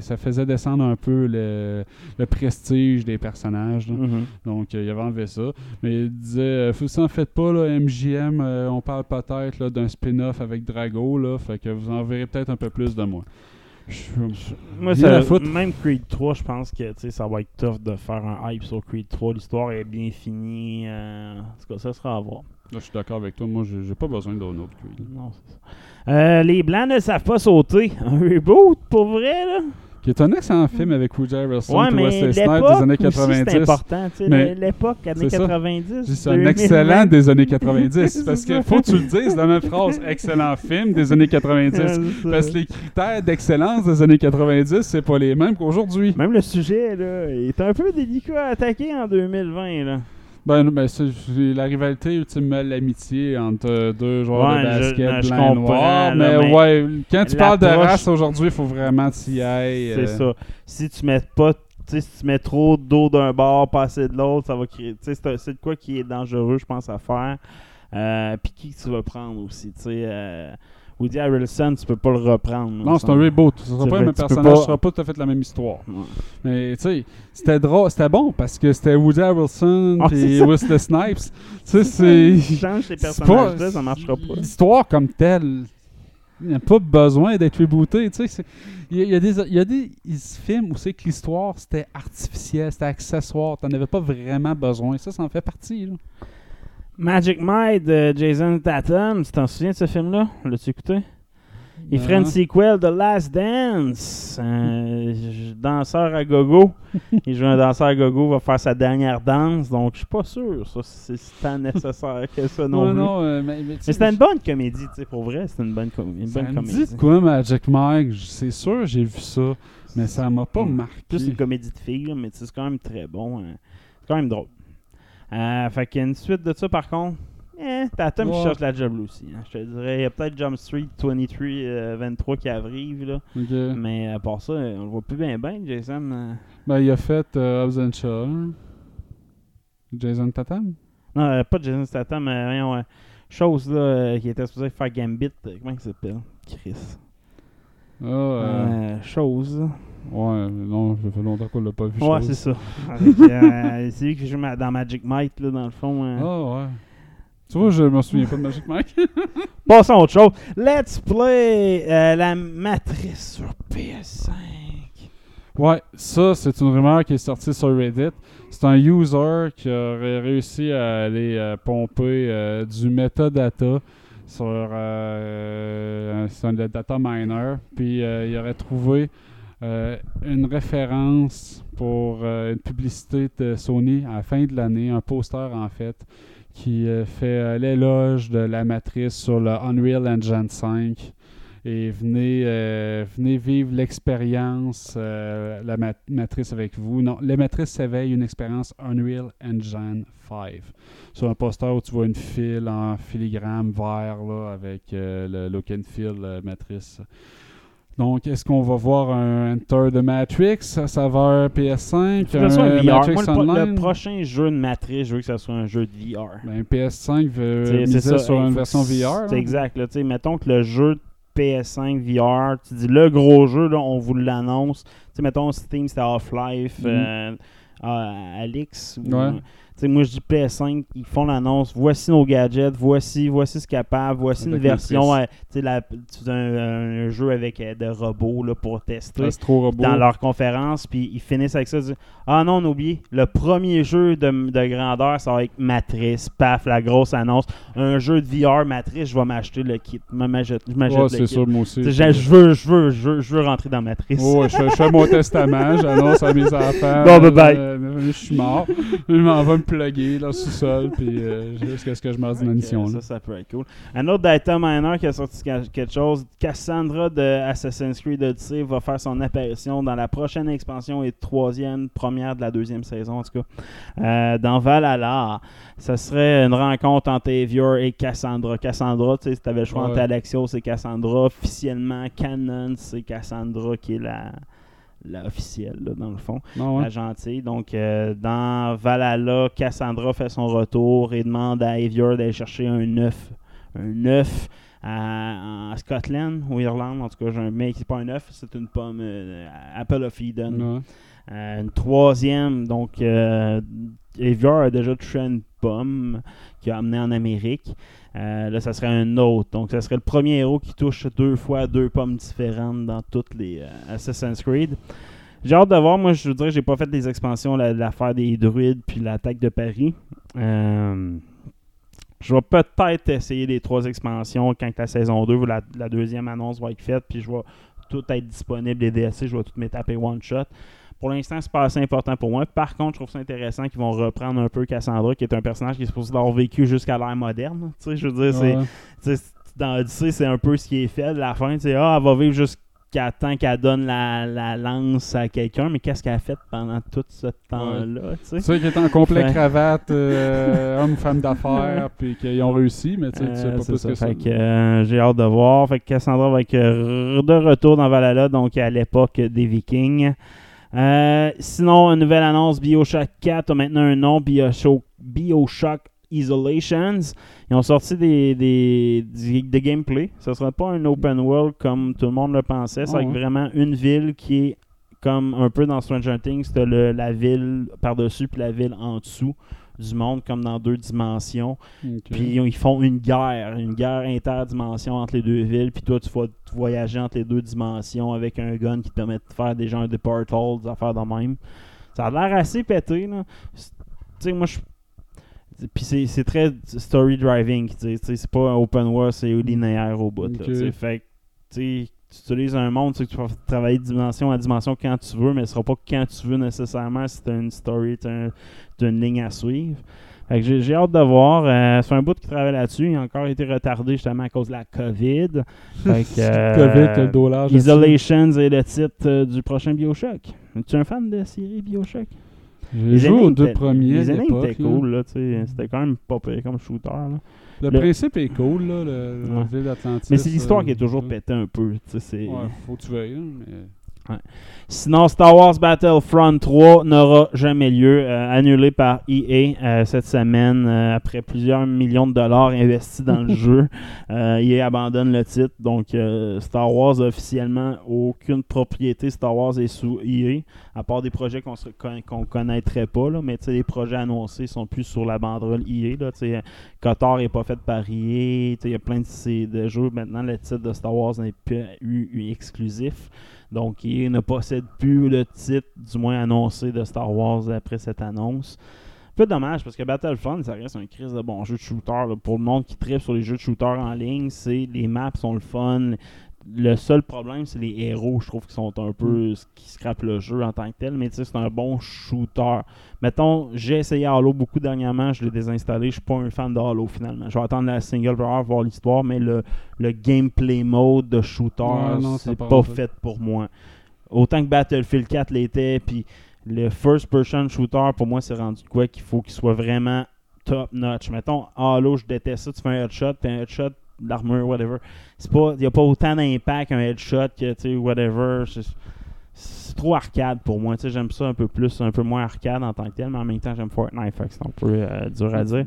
ça faisait descendre un peu le, le prestige des personnages. Mhm. Donc, euh, il avait enlevé ça. Mais il disait, euh, faut ça en faites pas, là, MJM, euh, on parle peut-être d'un spin-off avec Drago, là, fait que vous en verrez peut-être un peu plus de moi. Moi, ça, foutre. même Creed 3, je pense que tu sais, ça va être tough de faire un hype sur Creed 3. L'histoire est bien finie. euh, en tout cas, ça sera à voir. Là, je suis d'accord avec toi, moi, j'ai pas besoin d'un autre Creed. Non, c'est ça. Euh, les Blancs ne savent pas sauter. Un reboot, pour vrai, là? Qui est un excellent film avec Woody Harrelson Ouais, et mais Wesley Snipes des années aussi, c'est 90. important. tu sais, L'époque, années c'est ça. 90. C'est un 2020. excellent des années [LAUGHS] 90. C'est parce que ça. faut que tu le dises, la même phrase. Excellent film des années 90. Ouais, c'est ça. Parce que les critères d'excellence des années 90, c'est pas les mêmes qu'aujourd'hui. Même le sujet, là, est un peu délicat à attaquer en 2020, là. Ben, ben c'est la rivalité, ultimement, l'amitié entre euh, deux joueurs Ouais, de basket non, je blanc et noir. Mais, mais ouais, quand tu parles de race aujourd'hui, il faut vraiment t'y ailles. C'est euh, ça. Si tu mets pas, si tu mets trop d'eau d'un bord, pas assez de l'autre, ça va créer. Tu sais, c'est de quoi qui est dangereux, je pense, à faire. Euh, Puis qui tu vas prendre aussi, tu sais. euh, Woody Harrelson, tu peux pas le reprendre. Non, c'est un reboot. Ce sera Tu pas le même tu personnage, ce sera pas tout à fait la même histoire. Mais tu sais, c'était drôle, c'était bon parce que c'était Woody Harrelson Ah, et. Wesley Snipes. Tu sais, c'est. [LAUGHS] Change ces c'est personnages-là, pas- ça marchera pas. L'histoire comme telle, Il n'y a pas besoin d'être rebooté. Tu sais, il y, a- des, il y a des films où c'est que l'histoire c'était artificiel, c'était accessoire. T'en avais pas vraiment besoin. Ça, ça en fait partie. là. Magic Mike de Jason Tatum, tu t'en souviens de ce film-là? L'as-tu écouté? Il ferait une sequel de Last Dance. Un danseur à gogo. [LAUGHS] Il joue un danseur à gogo, va faire sa dernière danse. Donc, je suis pas sûr, ça, c'est tant nécessaire que ça non Non, plus. non, euh, mais, c'était une bonne comédie, tu sais, pour vrai, c'était une bonne, com- une Ça bonne me comédie. dit quoi, Magic Mike? C'est sûr, j'ai vu ça, mais ça m'a pas Mm. marqué. Plus une comédie de filles, mais c'est quand même très bon. hein. C'est quand même drôle. Euh, fait qu'il y a une suite de ça, par contre. Eh, Tatum qui Ouais. cherche la job là aussi. hein. Je te dirais, il y a peut-être Jump Street 23, euh, 23 qui arrive, là. Mais à part ça, on le voit plus bien, bien, Jason. euh. Ben, il a fait euh, Hobbs and Shaw. Jason Tatum? Non, euh, pas Jason Statham, mais euh, chose là, qui était supposé faire Gambit. comment il s'appelle? Chris. Euh, chose. Ouais, non, ça fait longtemps qu'on l'a pas vu. Ouais, c'est ça. Euh, [LAUGHS] c'est lui qui joue ma- dans Magic Mike, là, dans le fond. euh. Ah, ouais. Tu vois, je me souviens pas de Magic Mike. [LAUGHS] Passons à autre chose. Let's play euh, la matrice sur PS5. Ouais, ça, c'est une rumeur qui est sortie sur Reddit. C'est un user qui aurait réussi à aller euh, pomper euh, du metadata sur euh, c'est un data miner. Puis euh, il aurait trouvé une référence pour euh, une publicité de Sony à la fin de l'année, un poster en fait, qui euh, fait euh, l'éloge de la matrice sur le Unreal Engine 5 et venez, euh, venez vivre l'expérience, euh, la mat- matrice avec vous. Non, la matrice s'éveille une expérience Unreal Engine 5. Sur un poster où tu vois une file en filigrane vert là, avec euh, le look and feel euh, matrice. Donc, est-ce qu'on va voir un Enter the Matrix à saveur PS5? Faut que un un VR. Matrix Moi, le, prochain jeu de matrice, je veux que ça soit un jeu de VR. Ben, PS5 veut miser c'est ça. sur une version VR. C'est exact. Là, mettons que le jeu de PS5 VR, tu dis le gros jeu, là, on vous l'annonce. Mettons Steam, c'était Half-Life, euh, euh, Alix. ou- Moi, je dis PS5, ils font l'annonce. Voici nos gadgets, voici, voici ce capable, voici Avec une version, euh, tu fais un, un jeu avec euh, des robots là, pour tester Robot. dans leur conférence, puis ils finissent avec ça. disent, ah non, on a oublié, le premier jeu de, de grandeur, ça va être Matrice, paf, la grosse annonce. Un jeu de VR Matrice, je vais m'acheter le kit. Je m'achète Ouais, c'est kit. sûr, moi aussi. Tu sais, Je veux, je veux, je veux, je veux rentrer dans Matrice. Oh, ouais, je, fais, je fais mon [LAUGHS] testament, j'annonce à mes enfants. Bon, bye bye. euh, je suis mort. Je m'en vais me plugger là, sous-sol, puis euh, jusqu'à ce que je meure d'une mission. Ça, ça peut être cool. Un autre data miner qui a sorti quelque chose, Cassandra de Assassin's Creed Odyssey va faire son apparition dans la prochaine expansion et troisième, première de la deuxième saison en tout cas, euh, dans Valhalla. Ça serait une rencontre entre Avior et Cassandra. Cassandra, tu sais, si tu avais le choix entre Ouais. Alexio, c'est Cassandra. Officiellement, Canon, c'est Cassandra qui est la, la officielle, là, dans le fond ouais. la gentille. Donc, euh, dans Valhalla, Cassandra fait son retour et demande à Avior d'aller chercher un œuf. Un œuf à- en Scotland ou Irlande. En tout cas, j'ai un mec, c'est pas un œuf, c'est une pomme euh, Apple of Eden. Ouais. Euh, une troisième, donc, Avior a déjà touché à une pomme qu'il a amené en Amérique. Euh, là, ça serait un autre. Donc, ça serait le premier héros qui touche deux fois deux pommes différentes dans toutes les euh, Assassin's Creed. J'ai hâte de voir. Moi, je dirais, j'ai pas fait des expansions, la- l'affaire des druides puis l'attaque de Paris. Euh, je vais peut-être essayer les trois expansions quand la saison 2 ou la, deuxième annonce va être faite. Puis je vais tout être disponible, les DLC, je vais tout me taper one shot. Pour l'instant, c'est pas assez important pour moi. Par contre, je trouve ça intéressant qu'ils vont reprendre un peu Cassandra, qui est un personnage qui est supposé avoir vécu jusqu'à l'ère moderne. Tu sais, je veux dire, Ouais. tu sais, dans Odyssey, c'est un peu ce qui est fait. La fin, c'est ah, elle va vivre jusqu'à temps qu'elle donne la, la lance à quelqu'un, mais qu'est-ce qu'elle a fait pendant tout ce temps-là, tu sais? Tu sais, qui est en complet Fait- cravate, euh, [LAUGHS] homme, femme d'affaires, puis qu'ils ont réussi, mais tu sais, tu sais Euh, pas c'est plus ça. que ça. Fait que, euh, j'ai hâte de voir. Fait que Cassandra va être euh, de retour dans Valhalla, donc à l'époque des Vikings. Euh, sinon, une nouvelle annonce, Bioshock 4 a maintenant un nom, Bioshock, Bioshock Isolations. Ils ont sorti des, des, des gameplay. Ce ne sera pas un open world comme tout le monde le pensait. C'est ouais. vraiment une ville qui est comme un peu dans Stranger Things, tu la ville par-dessus puis la ville en dessous. Du monde comme dans deux dimensions. Puis ils font une guerre, une guerre interdimension entre les deux villes. Puis toi, tu vas voyager entre les deux dimensions avec un gun qui te permet de faire des genres de portals, des affaires de même. Ça a l'air assez pété, là. Tu sais, moi, je. Puis c'est très story driving, c'est pas un open world, c'est linéaire au bout. là, Ok. tu sais. Fait que, tu tu utilises un monde, tu sais, que tu vas travailler de dimension à dimension quand tu veux, mais ce sera pas quand tu veux nécessairement si t'as une story, t'as un- t'as une ligne à suivre. Fait que j'ai hâte de voir. Euh, c'est un bout qui travaille là-dessus. Il a encore été retardé justement à cause de la COVID. Fait que, [LAUGHS] euh, COVID, le dollar. Isolations est le titre euh, du prochain Bioshock. Es-tu un fan de la série Bioshock? J'ai joué aux deux premiers. Les étaient cool, là, tu sais. C'était quand même pas pire comme shooter, là. Le, Le- principe est cool, là, le, Ouais. ville d'Atlantis. Mais c'est l'histoire euh, qui est toujours pétée un peu, tu sais. c'est- Ouais, faut que tu veuilles, hein, mais... Sinon, Star Wars Battlefront 3 n'aura jamais lieu, euh, annulé par EA euh, cette semaine euh, après plusieurs millions de dollars investis dans le [LAUGHS] jeu. EA abandonne le titre, donc Star Wars a officiellement aucune propriété. Star Wars est sous EA, à part des projets qu'on qu'on connaîtrait pas, là, mais les projets annoncés sont plus sur la banderole EA. Là, n'est pas fait par EA, il y a plein de, jeux. Maintenant, le titre de Star Wars n'est plus eu- eu exclusif. Donc, il ne possède plus le titre, du moins annoncé, de Star Wars après cette annonce. Peu dommage parce que Battlefront, ça reste un crise de bon jeu de shooter. Pour le monde qui tripe sur les jeux de shooter en ligne, c'est les maps sont le fun. Le seul problème, c'est les héros, je trouve, qui sont un peu ce qui scrapent le jeu en tant que tel. Mais tu sais, c'est un bon shooter. Mettons, j'ai essayé Halo beaucoup dernièrement, je l'ai désinstallé. Je suis pas un fan de Halo finalement. Je vais attendre la single player, voir l'histoire, mais le, le gameplay mode de shooter, Ouais, c'est pas fait. pour moi. Autant que Battlefield 4 l'était, puis le first person shooter, pour moi, c'est rendu quoi qu'il faut qu'il soit vraiment top notch. Mettons, Halo, je déteste ça, tu fais un headshot, puis un headshot d'armure, whatever. Il y a pas autant d'impact un headshot que, tu sais, whatever. C'est- trop arcade pour moi, tu sais, j'aime ça un peu plus, un peu moins arcade en tant que tel, mais en même temps, j'aime Fortnite, fait que c'est un peu euh, dur à dire.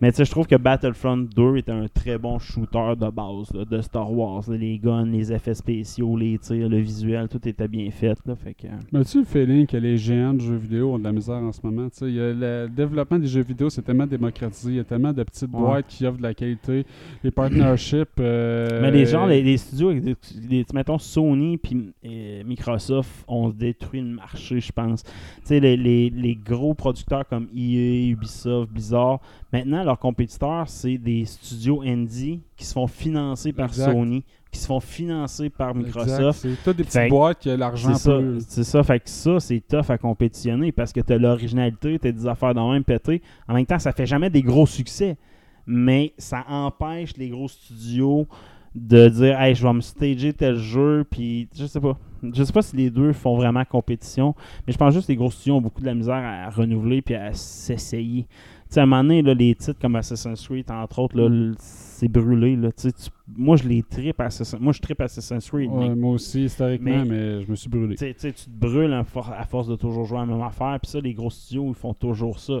Mais tu sais, je trouve que Battlefront 2 est un très bon shooter de base là, de Star Wars. là. Les guns, les effets spéciaux, les tirs, le visuel, tout était bien fait. Là, fait que... Mais as-tu le feeling que les géants de jeux vidéo ont de la misère en ce moment? Tu sais, le développement des jeux vidéo, c'est tellement démocratisé. Il y a tellement de petites Ouais. boîtes qui offrent de la qualité. Les partnerships. euh, Mais les gens, les, les studios, les- mettons Sony puis euh, Microsoft ont détruit le marché, je pense. Tu sais, les, les- les gros producteurs comme EA, Ubisoft, Blizzard, maintenant, leurs compétiteurs, c'est des studios indie qui se font financer par Exact. Sony, qui se font financer par Microsoft. C'est toutes des petites Fait boîtes qui l'argent C'est ça, c'est ça. Fait que ça, c'est tough à compétitionner parce que t'as l'originalité, t'as des affaires dans même pété. En même temps, ça fait jamais des gros succès. Mais ça empêche les gros studios de dire Hey, je vais me stager tel jeu, puis je sais pas. Je sais pas si les deux font vraiment compétition, mais je pense juste que les gros studios ont beaucoup de la misère à renouveler puis à s'essayer. Tu sais, à un moment donné, là, les titres comme Assassin's Creed, entre autres, là, l- c'est brûlé. Là. Tu moi, je les tripe Assassin's Moi, je tripe Assassin's Creed. mais moi aussi, historiquement, mais- mais, je me suis brûlé. tu te brûles à, for- à force de toujours jouer à la même affaire. Puis ça, les gros studios, ils font toujours ça.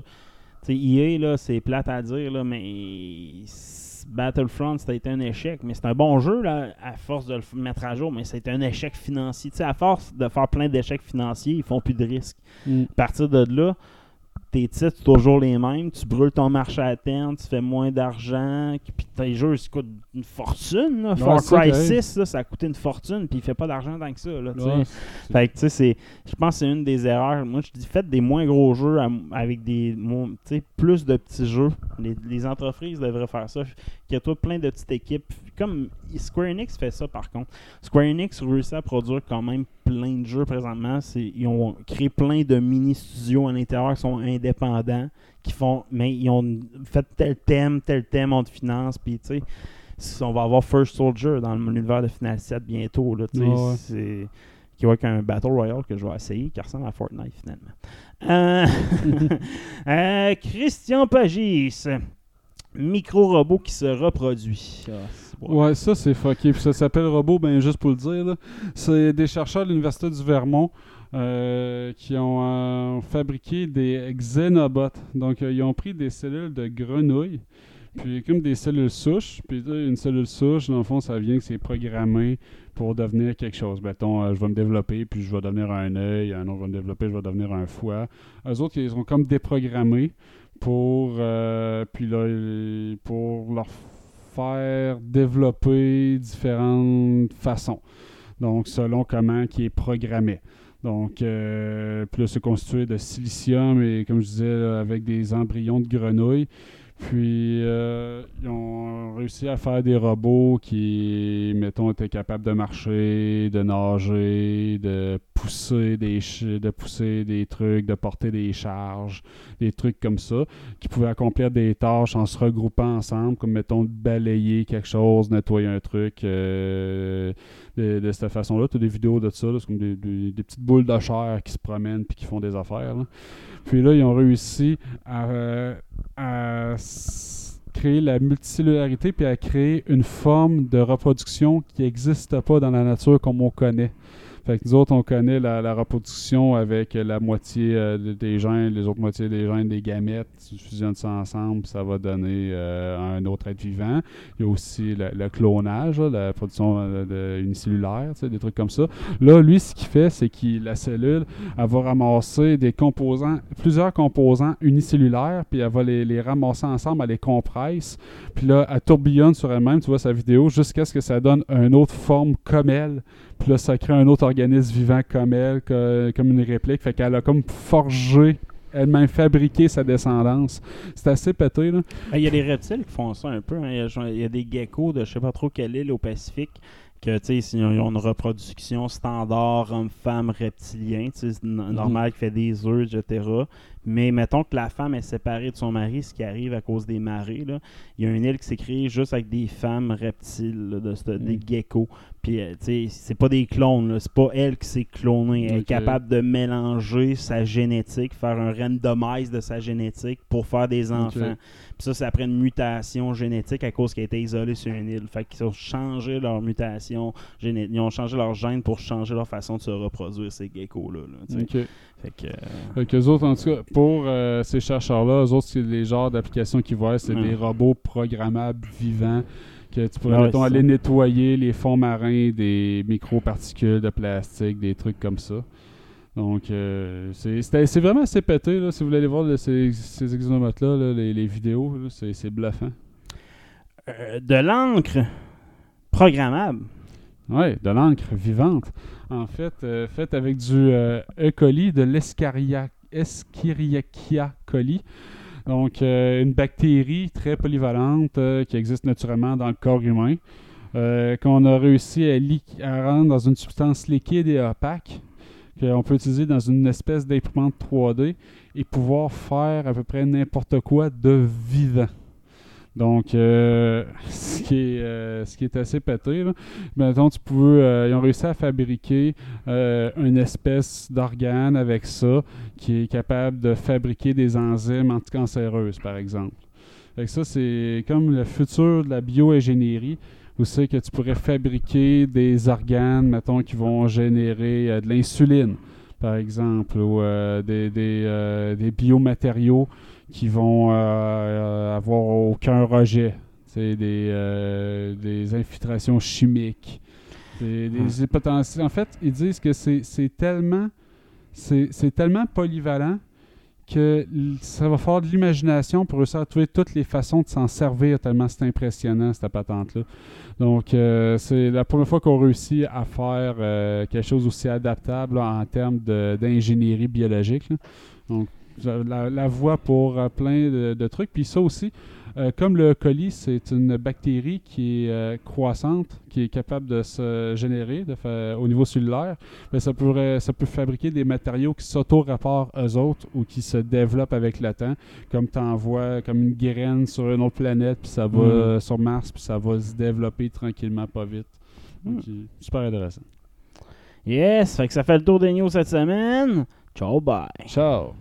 Tu sais, EA, là, c'est plate à dire, là, mais Battlefront, ça a été un échec. Mais c'est un bon jeu, là, à force de le mettre à jour, mais c'est un échec financier. Tu sais, à force de faire plein d'échecs financiers, ils font plus de risques. Mm. À partir de là, tes titres sont toujours les mêmes, tu brûles ton marché à terme, tu fais moins d'argent, puis tes jeux ils coûtent une fortune. Là. Far Cry qui arrive. 6, là, ça a coûté une fortune, puis il fait pas d'argent tant que ça. Là. Ouais, Fait que, tu sais, c'est- je pense que c'est une des erreurs. Moi, je dis, faites des moins gros jeux à- avec des, plus de petits jeux. Les, les entreprises devraient faire ça. Qu'il y a tout plein de petites équipes. Comme Square Enix fait ça, par contre. Square Enix réussit à produire quand même plein de jeux présentement. C'est- Ils ont créé plein de mini-studios à l'intérieur qui sont indépendants, qui font, mais ils ont fait tel thème, tel thème, on te finance, puis tu sais, on va avoir First Soldier dans l'univers de Final 7 bientôt, là, tu sais, Ouais, c'est qui va être un Battle Royale que je vais essayer, qui ressemble à Fortnite finalement. Euh, [LAUGHS] euh, Christian Pagis, micro-robot qui se reproduit. Bon. Ouais, ça c'est fucké. Puis ça s'appelle Robot, ben juste pour le dire. C'est des chercheurs de l'Université du Vermont euh, qui ont euh, fabriqué des xénobots. Donc euh, ils ont pris des cellules de grenouilles, puis comme des cellules souches. Puis une cellule souche, dans le fond, ça vient que c'est programmé pour devenir quelque chose. Mettons, euh, je vais me développer, puis je vais devenir un œil, un autre va me développer, je vais devenir un foie. Eux autres, ils sont comme déprogrammés. pour, puis là, pour leur faire développer différentes façons. Donc, selon comment qui est programmé. Donc, euh, puis là, c'est constitué de silicium et, comme je disais, avec des embryons de grenouilles. Puis, euh, ils ont réussi à faire des robots qui, mettons, étaient capables de marcher, de nager, de pousser des, de pousser des trucs, de porter des charges, des trucs comme ça, qui pouvaient accomplir des tâches en se regroupant ensemble, comme, mettons, balayer quelque chose, nettoyer un truc. euh, de, cette façon-là. Tu des vidéos de ça, c'est comme des, petites boules de chair qui se promènent puis qui font des affaires. Puis là, ils ont réussi à, euh, à créer la multicellularité puis à créer une forme de reproduction qui n'existe pas dans la nature comme on connaît. Fait que nous autres, on connaît la, reproduction avec la moitié euh, de- des gènes, les autres moitiés des gènes des gamètes. Tu fusionnes ça ensemble, ça va donner euh, un autre être vivant. Il y a aussi le, clonage, la production euh, unicellulaire, des trucs comme ça. Là, lui, ce qu'il fait, c'est que la cellule, elle va ramasser des composants, plusieurs composants unicellulaires, puis elle va les, les ramasser ensemble, elle les compresse, puis là, elle tourbillonne sur elle-même, tu vois sa vidéo, jusqu'à ce que ça donne une autre forme comme elle, puis là, ça crée un autre organisme vivant comme elle, que- comme une réplique, fait qu'elle a comme forgé elle-même fabriqué sa descendance. C'est assez pété, là. Ben, Il y a des reptiles qui font ça un peu. hein. Il y a genre- il y, a des geckos de je sais pas trop quelle île au Pacifique que tu sais, ils ont une reproduction standard homme-femme reptilien, c'est normal qui fait des œufs, etc. Mais mettons que la femme est séparée de son mari, ce qui arrive à cause des marées. Là. Il y a une île qui s'est créée juste avec des femmes reptiles, là, de, ce- des Mm. geckos. Puis, euh, tu sais, c'est pas des clones, c'est pas elle qui s'est clonée. Elle est capable de mélanger sa génétique, faire un randomize de sa génétique pour faire des enfants. Puis ça, c'est après une mutation génétique à cause qu'elle a été isolée sur une île. Fait qu'ils ont changé leur mutation génétique. Ils ont changé leur gène pour changer leur façon de se reproduire, ces geckos-là. là. Fait que, euh, autres, en tout cas, pour euh, ces chercheurs-là, eux autres, c'est les genres d'applications qu'ils voient, c'est Ouais. des robots programmables vivants que tu pourrais, Ouais, mettons, c'est aller nettoyer les fonds marins des microparticules de plastique, des trucs comme ça. Donc, euh, c'est vraiment assez pété, là, si vous voulez aller voir là, ces, ces exomotes-là, là, les, les vidéos, c'est bluffant. euh, de l'encre programmable? Oui, de l'encre vivante. En fait, euh, faite avec du euh, E. coli, de l'Escherichia Escherichia coli. Donc, euh, une bactérie très polyvalente qui existe naturellement dans le corps humain, qu'on a réussi à, à rendre dans une substance liquide et opaque, qu'on peut utiliser dans une espèce d'imprimante 3D et pouvoir faire à peu près n'importe quoi de vivant. Donc, euh, [LAUGHS] ce, qui est, euh, ce qui est assez pété, là. Mettons, tu peux, euh, ils ont réussi à fabriquer euh, une espèce d'organe avec ça qui est capable de fabriquer des enzymes anticancéreuses, par exemple. Fait que ça, c'est comme le futur de la bioingénierie, où c'est que tu pourrais fabriquer des organes, mettons, qui vont générer de l'insuline, par exemple, ou des, des biomatériaux qui vont euh, euh, avoir aucun rejet. C'est des, euh, des infiltrations chimiques. Des, des- potentiels- En fait, ils disent que c'est tellement, c'est tellement polyvalent que ça va faire de l'imagination pour réussir à trouver toutes les façons de s'en servir tellement c'est impressionnant cette patente-là. Donc, euh, c'est la première fois qu'on réussit à faire euh, quelque chose aussi adaptable là, en termes d'ingénierie biologique. là. Donc, la, la voie pour euh, plein de, de trucs. Puis ça aussi, euh, comme le colis, c'est une bactérie qui est euh, croissante, qui est capable de se générer de fa- au niveau cellulaire, ben, ça, pourrait, ça peut fabriquer des matériaux qui s'auto-réparent eux autres ou qui se développent avec le temps, comme tu envoies comme une graine sur une autre planète, puis ça va Mm. sur Mars, puis ça va se développer tranquillement, pas vite. Donc, Mm. super intéressant. Yes, fait que ça fait le tour des news cette semaine. Ciao, bye. Ciao!